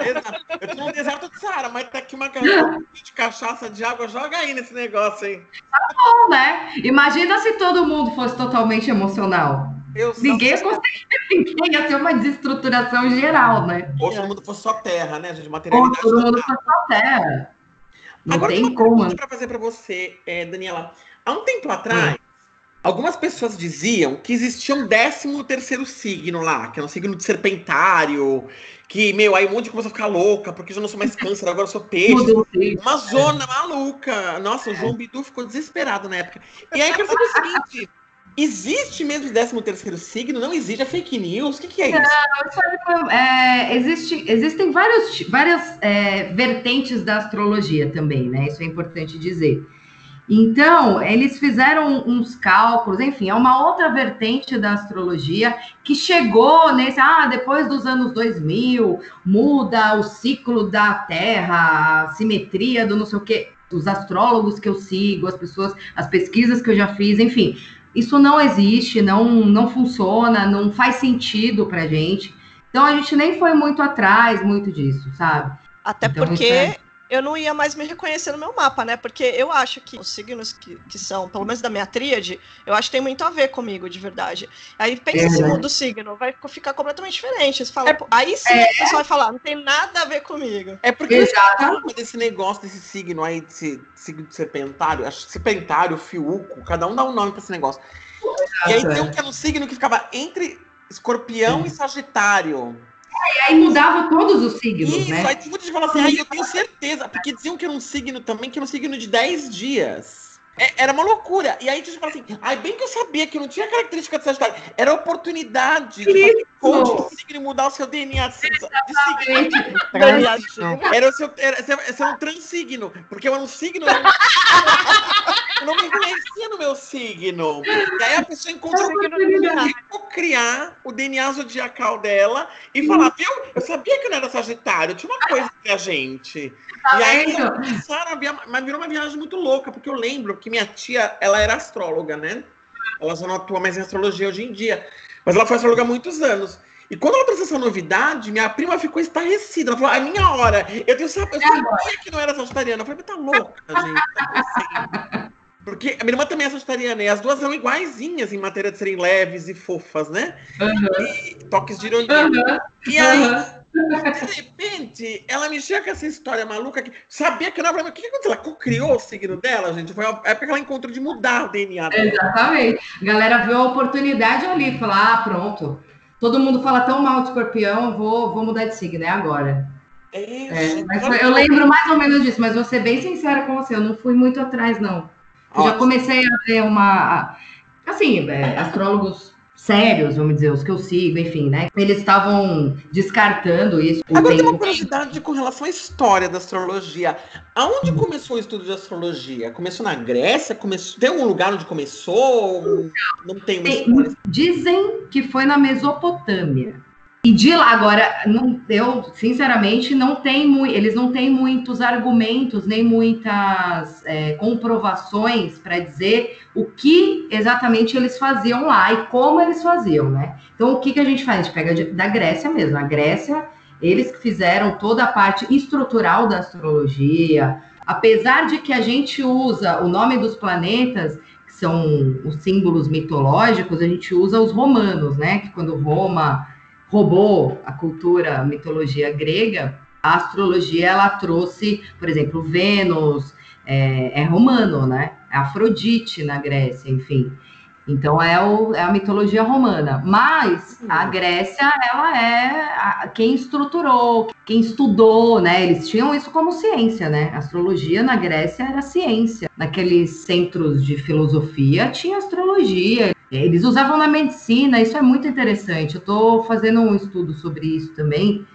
É, eu tô no deserto de Saara, mas tá aqui uma garrafa de cachaça de água, joga aí nesse negócio aí. Tá bom, né? Imagina se todo mundo fosse totalmente emocional. Eu ninguém ia conseguir, ninguém ia ter uma desestruturação geral, né? Ou todo mundo fosse só terra, né, gente? Materialidade. Ou todo mundo fosse só terra. Não Agora, tem como. Né? para fazer para você, é, Daniela. Há um tempo atrás, algumas pessoas diziam que existia um décimo terceiro signo lá, que é um signo de serpentário, que, meu, aí um monte de coisa ficar louca, porque eu já não sou mais *laughs* câncer, agora eu sou peixe. Uma zona maluca. Nossa, o João Bidu ficou desesperado na época. E aí eu quero saber o seguinte. Existe mesmo o 13 terceiro signo? Não existe? É fake news? O que, que é isso? Não, é, existe, existem vários, várias é, vertentes da astrologia também, né? Isso é importante dizer. Então, eles fizeram uns cálculos, enfim, é uma outra vertente da astrologia que chegou nesse, ah, depois dos anos 2000, muda o ciclo da Terra, a simetria do não sei o quê. Os astrólogos que eu sigo, as pessoas, as pesquisas que eu já fiz, enfim, isso não existe, não, não funciona, não faz sentido para gente. Então a gente nem foi muito atrás, muito disso, sabe? Até então, porque é... eu não ia mais me reconhecer no meu mapa, né? Porque eu acho que os signos que, que são, pelo menos da minha tríade, eu acho que tem muito a ver comigo, de verdade. Aí pensa é, esse né? mundo signo, vai ficar completamente diferente. Você fala, é, aí sim é... o pessoal vai falar, não tem nada a ver comigo. É porque Exato. desse negócio, desse signo aí, desse signo de serpentário, acho que serpentário, fiuco, cada um dá um nome para esse negócio. Exato. E aí tem um que era um signo que ficava entre escorpião Sim. e sagitário. E aí mudava todos os signos, Isso, né? aí muita gente assim, ah, eu tenho certeza, porque diziam que era um signo também, que era um signo de 10 dias. É, era uma loucura. E aí a gente fala assim, ai, bem que eu sabia que não tinha característica de Sagitário. Era oportunidade de signo mudar o seu DNA de, signo. Era o seu, era, era um transigno. Porque eu era um signo. Eu não, eu não me conhecia no meu signo. E aí a pessoa encontrou criar o DNA zodiacal dela e falar, viu? Eu sabia que não era Sagitário, tinha uma coisa entre a gente. Tá e aí começaram a via... mas virou uma viagem muito louca, porque eu lembro que minha tia, ela era astróloga, né? Ela já não atua mais em astrologia hoje em dia. Mas ela foi astróloga há muitos anos. E quando ela trouxe essa novidade, minha prima ficou estarrecida. Ela falou, a minha hora. Eu, tenho, eu sabia que não era sagitariana. Eu falei, tá louca, gente. Tá porque a minha irmã também é sagitariana, e as duas são iguaizinhas em matéria de serem leves e fofas, né? Uhum. E toques de ironia. Uhum. E aí, uhum. De repente, ela me chega com essa história maluca que sabia que não era O que, aconteceu? Ela criou o signo dela, gente. Foi a época que ela encontrou de mudar o DNA dela. Exatamente. A galera viu a oportunidade ali, falou: ah, pronto. Todo mundo fala tão mal de escorpião, vou, vou mudar de signo, é agora. É, é, eu lembro mais ou menos disso, mas vou ser bem sincera com você, eu não fui muito atrás, não. Eu já comecei a ver uma. Assim, é, astrólogos sérios, vamos dizer, os que eu sigo, enfim, né? Eles estavam descartando isso. Agora tem uma curiosidade com relação à história da astrologia. Aonde começou o estudo de astrologia? Começou na Grécia? Começou... Tem algum lugar onde começou? Não tem uma história? Dizem que foi na Mesopotâmia. E de lá, agora, não, eu, sinceramente, não tem eles não têm muitos argumentos, nem muitas é, comprovações para dizer o que exatamente eles faziam lá e como eles faziam, né? Então, o que, que a gente faz? A gente pega de, da Grécia mesmo. A Grécia, eles que fizeram toda a parte estrutural da astrologia, apesar de que a gente usa o nome dos planetas, que são os símbolos mitológicos, a gente usa os romanos, né? Que quando Roma roubou a cultura, a mitologia grega, a astrologia ela trouxe, por exemplo, Vênus, é, é romano, né? É Afrodite na Grécia, enfim. Então é, o, é, a mitologia romana. Mas a uhum. Grécia, ela é a, quem estruturou, quem estudou, né? Eles tinham isso como ciência, né? A astrologia na Grécia era ciência. Naqueles centros de filosofia tinha astrologia. Eles usavam na medicina, isso é muito interessante. Eu estou fazendo um estudo sobre isso também.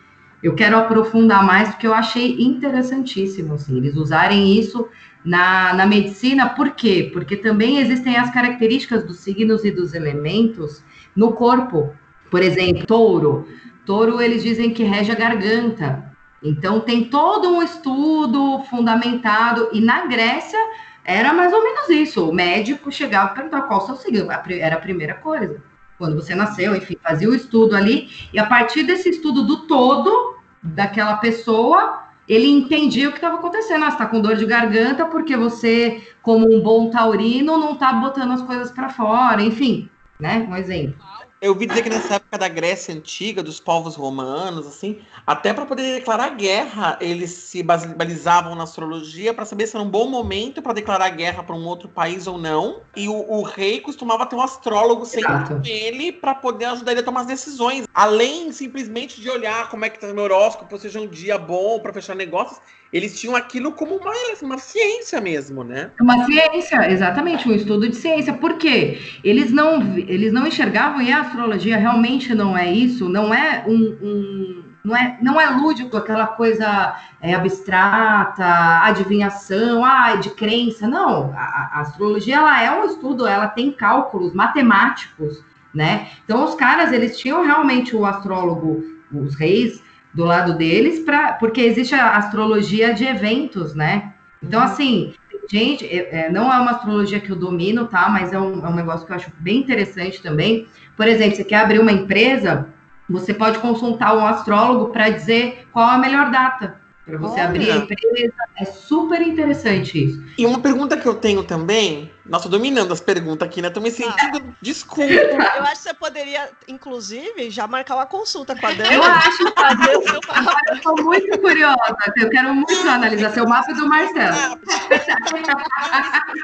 Eu quero aprofundar mais porque eu achei interessantíssimo, assim, eles usarem isso na, na medicina, por quê? Porque também existem as características dos signos e dos elementos no corpo. Por exemplo, touro. Touro, eles dizem que rege a garganta. Então, tem todo um estudo fundamentado. E na Grécia, era mais ou menos isso. O médico chegava e perguntava qual o seu signo. Era a primeira coisa. Quando você nasceu, enfim, fazia o estudo ali. E a partir desse estudo do todo daquela pessoa, ele entendia o que estava acontecendo. Ah, você está com dor de garganta porque você, como um bom taurino, não está botando as coisas para fora. Enfim, né? Um exemplo. Eu ouvi dizer que nessa época da Grécia Antiga, dos povos romanos, assim, até para poder declarar guerra, eles se balizavam na astrologia para saber se era um bom momento para declarar guerra para um outro país ou não. E o, o rei costumava ter um astrólogo sempre com ele para poder ajudar ele a tomar as decisões. Além simplesmente de olhar como é que está o horóscopo, seja um dia bom para fechar negócios, eles tinham aquilo como uma, uma ciência mesmo, né? Uma ciência, exatamente, um estudo de ciência. Por quê? Eles não, eles não enxergavam, e a astrologia realmente não é isso, não é um, um não é, não é lúdico, aquela coisa é, abstrata, adivinhação, ah, de crença. Não, a, a, astrologia ela é um estudo, ela tem cálculos matemáticos, né? Então os caras eles tinham realmente o astrólogo, os reis do lado deles, pra, porque existe a astrologia de eventos, né? Então, uhum. assim, gente, é, não é uma astrologia que eu domino, tá? Mas é um, é um negócio que eu acho bem interessante também. Por exemplo, você quer abrir uma empresa, você pode consultar um astrólogo para dizer qual a melhor data para você Olha. abrir a empresa. É super interessante isso. E uma pergunta que eu tenho também, nossa, dominando as perguntas aqui, né? Tô me sentindo. Ah. Desculpa. Eu acho que você poderia, inclusive, já marcar uma consulta com a Dani. Eu acho, fazer o seu mapa. Eu tô muito curiosa. Eu quero muito analisar seu mapa do Marcelo.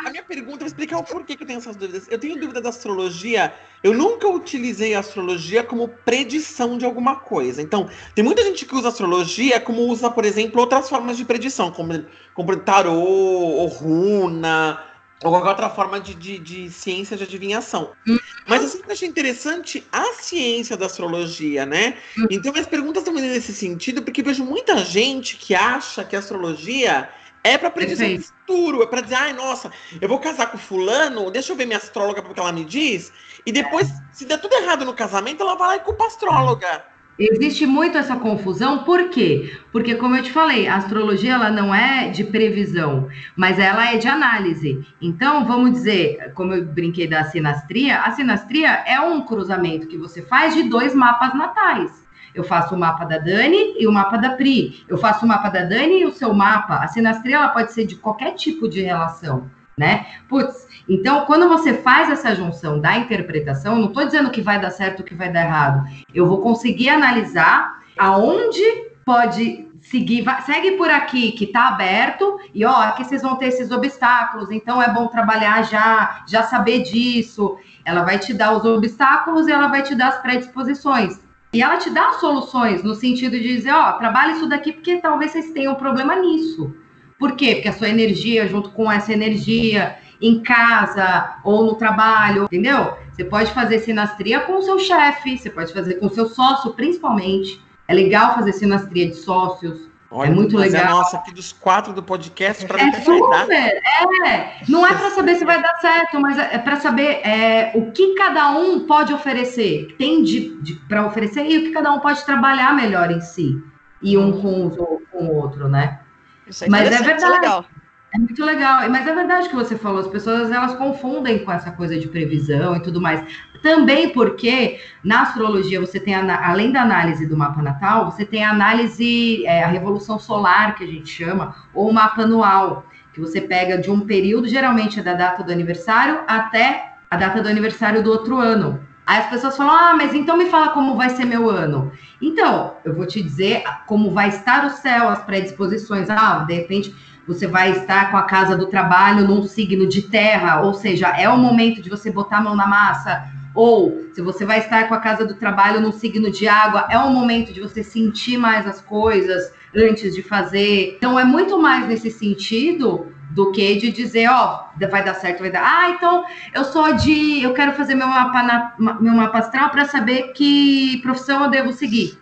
a minha pergunta, vou explicar o porquê que eu tenho essas dúvidas. Eu tenho dúvida da astrologia. Eu nunca utilizei a astrologia como predição de alguma coisa. Então, tem muita gente que usa astrologia como usa, por exemplo, outras formas de predição, como, como tarô ou runa ou qualquer outra forma de, de, de ciência de adivinhação. Uhum. Mas eu sempre achei interessante a ciência da astrologia, né? Uhum. Então, minhas perguntas também nesse sentido, porque vejo muita gente que acha que a astrologia é para predizer o futuro, é para dizer, ai, nossa, eu vou casar com fulano, deixa eu ver minha astróloga porque ela me diz, e depois, se der tudo errado no casamento, ela vai lá e culpa a astróloga. Existe muito essa confusão, por quê? Porque, como eu te falei, a astrologia ela não é de previsão, mas ela é de análise. Então, vamos dizer, como eu brinquei da sinastria, a sinastria é um cruzamento que você faz de dois mapas natais. Eu faço o mapa da Dani e o mapa da Pri. Eu faço o mapa da Dani e o seu mapa. A sinastria ela pode ser de qualquer tipo de relação, né? Putz, então, quando você faz essa junção da interpretação, não estou dizendo que vai dar certo ou que vai dar errado. Eu vou conseguir analisar aonde pode seguir, vai, segue por aqui que está aberto e ó, aqui vocês vão ter esses obstáculos, então é bom trabalhar já, já saber disso. Ela vai te dar os obstáculos e ela vai te dar as predisposições. E ela te dá soluções no sentido de dizer, ó, trabalhe isso daqui porque talvez vocês tenham um problema nisso. Por quê? Porque a sua energia, junto com essa energia, em casa ou no trabalho, entendeu? Você pode fazer sinastria com o seu chefe, você pode fazer com o seu sócio, principalmente. É legal fazer sinastria de sócios. Olha, é muito é legal. É nossa, aqui dos quatro do podcast para É super, é. Não é para saber se vai dar certo, mas é para saber é, o que cada um pode oferecer, tem de, de para oferecer e o que cada um pode trabalhar melhor em si e um com, com o outro, né? Isso é mas é verdade. Isso é legal. É muito legal, mas é verdade que você falou, as pessoas elas confundem com essa coisa de previsão e tudo mais. Também porque na astrologia você tem, além da análise do mapa natal, você tem a análise, é, a revolução solar, que a gente chama, ou o mapa anual, que você pega de um período, geralmente é da data do aniversário, até a data do aniversário do outro ano. Aí as pessoas falam, ah, mas então me fala como vai ser meu ano. Então, eu vou te dizer como vai estar o céu, as predisposições. Ah, de repente você vai estar com a casa do trabalho num signo de terra, ou seja, é o momento de você botar a mão na massa. Ou se você vai estar com a casa do trabalho num signo de água, é o momento de você sentir mais as coisas antes de fazer. Então é muito mais nesse sentido do que de dizer, ó, vai dar certo, vai dar. Ah, então eu sou de, eu quero fazer meu mapa na, meu mapa astral para saber que profissão eu devo seguir.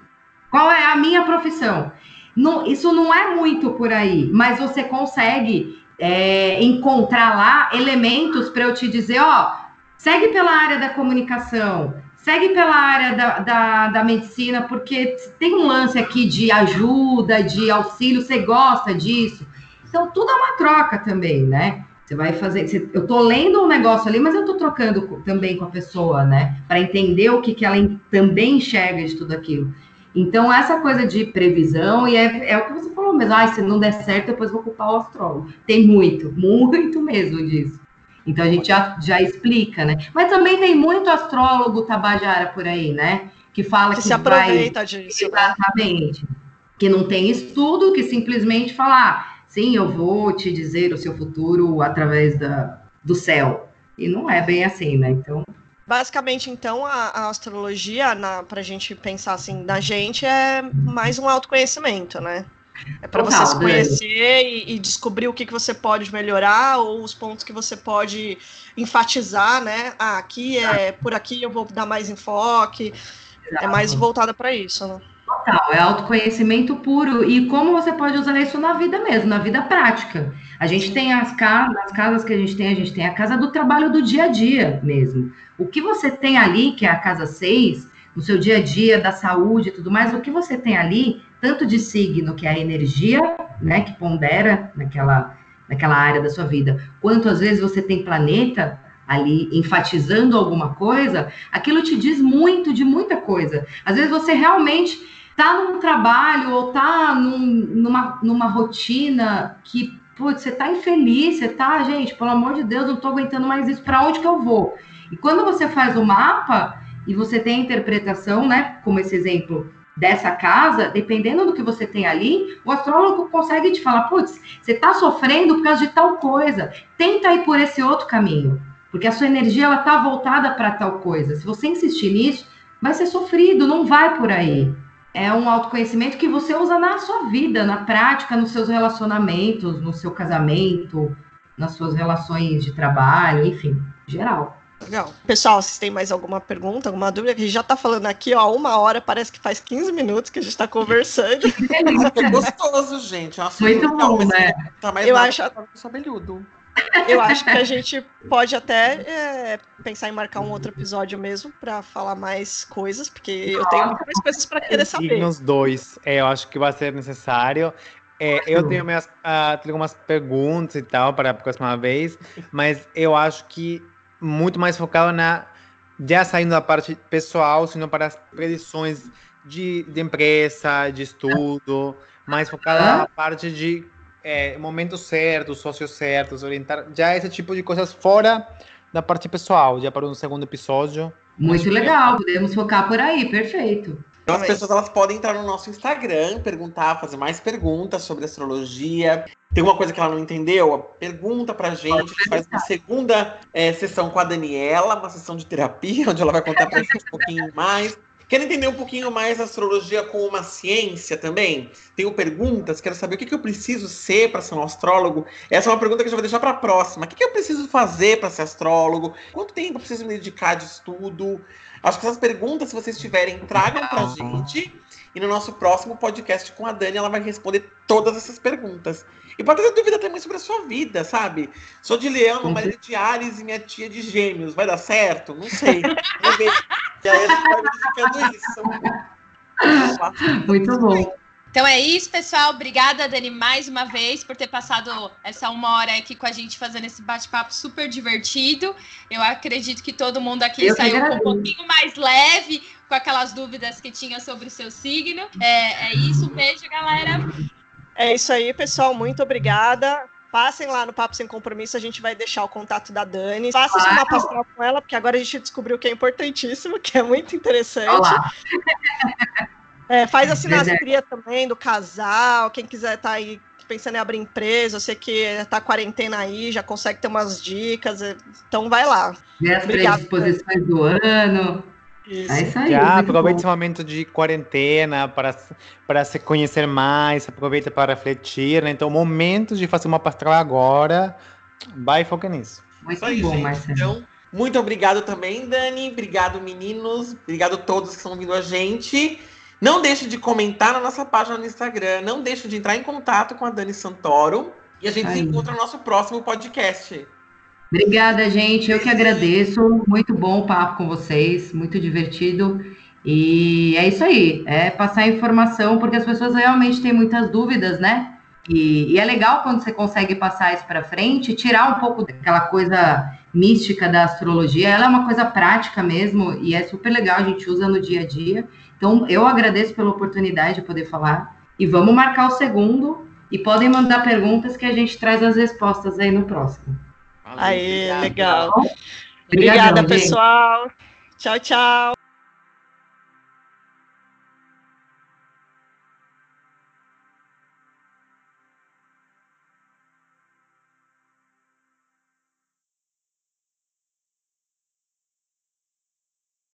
Qual é a minha profissão? Não, isso não é muito por aí, mas você consegue é, encontrar lá elementos para eu te dizer, ó, segue pela área da comunicação, segue pela área da, da, da, medicina, porque tem um lance aqui de ajuda, de auxílio, você gosta disso. Então, tudo é uma troca também, né? Você vai fazer. Você, eu tô lendo um negócio ali, mas eu tô trocando também com a pessoa, né? Para entender o que, que ela também enxerga de tudo aquilo. Então, essa coisa de previsão, e é, é o que você falou mesmo, ah, se não der certo, depois vou culpar o astrólogo. Tem muito, *laughs* muito mesmo disso. Então, a gente já, já explica, né? Mas também tem muito astrólogo tabajara por aí, né? Que fala que, que se aproveita vai... disso. Né? Exatamente. Né? Que não tem estudo, que simplesmente fala, ah, sim, eu vou te dizer o seu futuro através da, do céu. E não é bem assim, né? Então, Basicamente, então, a, a astrologia, para a gente pensar assim na gente, é mais um autoconhecimento, né? É para você se conhecer e, e, descobrir o que, que você pode melhorar ou os pontos que você pode enfatizar, né? Ah, aqui é por aqui eu vou dar mais enfoque. Exato. É mais voltada para isso, né? Total, é autoconhecimento puro. E como você pode usar isso na vida mesmo, na vida prática. A gente tem as casas, as casas que a gente tem, a gente tem a casa do trabalho do dia a dia mesmo. O que você tem ali, que é a casa 6, no seu dia a dia, da saúde e tudo mais, o que você tem ali, tanto de signo, que é a energia, né, que pondera naquela, naquela área da sua vida, quanto às vezes você tem planeta ali enfatizando alguma coisa, aquilo te diz muito de muita coisa. Às vezes você realmente tá num trabalho ou tá num, numa, numa rotina que putz, você tá infeliz, você tá, gente, pelo amor de Deus, não tô aguentando mais isso, para onde que eu vou? E quando você faz o mapa e você tem a interpretação, né, como esse exemplo dessa casa, dependendo do que você tem ali, o astrólogo consegue te falar, putz, você tá sofrendo por causa de tal coisa, tenta ir por esse outro caminho, porque a sua energia ela tá voltada para tal coisa. Se você insistir nisso, vai ser sofrido, não vai por aí é um autoconhecimento que você usa na sua vida, na prática, nos seus relacionamentos, no seu casamento, nas suas relações de trabalho, enfim, geral. Legal. Pessoal, vocês têm mais alguma pergunta, alguma dúvida? Que a gente já está falando aqui, ó, uma hora, parece que faz 15 minutos que a gente está conversando. É *laughs* gostoso, gente. É Muito legal, bom, né? Tá mais eu acho. Sabelhudo. Eu acho que a gente pode até é, pensar em marcar um outro episódio mesmo para falar mais coisas, porque eu tenho muitas coisas para querer saber. Signos dois, é, eu acho que vai ser necessário. É, eu tenho, minhas, uh, tenho algumas perguntas e tal para a próxima vez, mas eu acho que muito mais focado na já saindo da parte pessoal, sino para as predições de, de empresa, de estudo, mais focada na parte de é, momentos certos, sócios certos, orientar já esse tipo de coisas fora da parte pessoal, já para um segundo episódio. Muito legal, podemos focar por aí, perfeito. Então as pessoas elas podem entrar no nosso Instagram, perguntar, fazer mais perguntas sobre astrologia. Tem uma coisa que ela não entendeu? Pergunta pra gente. A gente faz uma segunda é, sessão com a Daniela, uma sessão de terapia, *laughs* onde ela vai contar pra gente um pouquinho mais. Quer entender um pouquinho mais a astrologia como uma ciência também? Tenho perguntas, quero saber o que, que eu preciso ser para ser um astrólogo. Essa é uma pergunta que eu já vou deixar para a próxima. O que, que eu preciso fazer para ser astrólogo? Quanto tempo eu preciso me dedicar de estudo? Acho que essas perguntas, se vocês tiverem, tragam para a gente. E no nosso próximo podcast com a Dani, ela vai responder todas essas perguntas. E pode ter dúvida também sobre a sua vida, sabe? Sou de Leão, meu marido de Ares e minha tia de Gêmeos. Vai dar certo? Não sei. Vamos ver. E aí a gente vai verificando isso. Muito bom. Então é isso, pessoal. Obrigada, Dani, mais uma vez por ter passado essa uma hora aqui com a gente fazendo esse bate-papo super divertido. Eu acredito que todo mundo aqui Eu saiu um pouquinho mais leve com aquelas dúvidas que tinha sobre o seu signo. É, é isso, beijo, galera. É isso aí, pessoal. Muito obrigada. Passem lá no Papo Sem Compromisso, a gente vai deixar o contato da Dani. Façam claro. uma pastoral com ela, porque agora a gente descobriu que é importantíssimo, que é muito interessante. Olá. É, faz a sinastria também do casal, quem quiser estar tá aí pensando em abrir empresa, eu sei que está quarentena aí, já consegue ter umas dicas, então vai lá. Vê as Obrigado, predisposições do ano. Isso. É isso aí. Já aproveite esse momento de quarentena para, para se conhecer mais, aproveita para refletir, né? Então, momento de fazer uma pastoral agora, vai e foca nisso. Muito aí, bom, gente. Marcelo. Então, muito obrigado também, Dani. Obrigado, meninos. Obrigado a todos que estão vindo a gente. Não deixe de comentar na nossa página no Instagram. Não deixe de entrar em contato com a Dani Santoro. E a gente Aí. se encontra no nosso próximo podcast. Obrigada, gente. Eu que agradeço. Muito bom o papo com vocês. Muito divertido. E é isso aí. É passar informação, porque as pessoas realmente têm muitas dúvidas, né? E, e é legal quando você consegue passar isso para frente, tirar um pouco daquela coisa mística da astrologia. Ela é uma coisa prática mesmo e é super legal. A gente usa no dia a dia. Então, eu agradeço pela oportunidade de poder falar. E vamos marcar o segundo. E podem mandar perguntas que a gente traz as respostas aí no próximo. Aí, legal. Obrigada, pessoal. Tchau, tchau.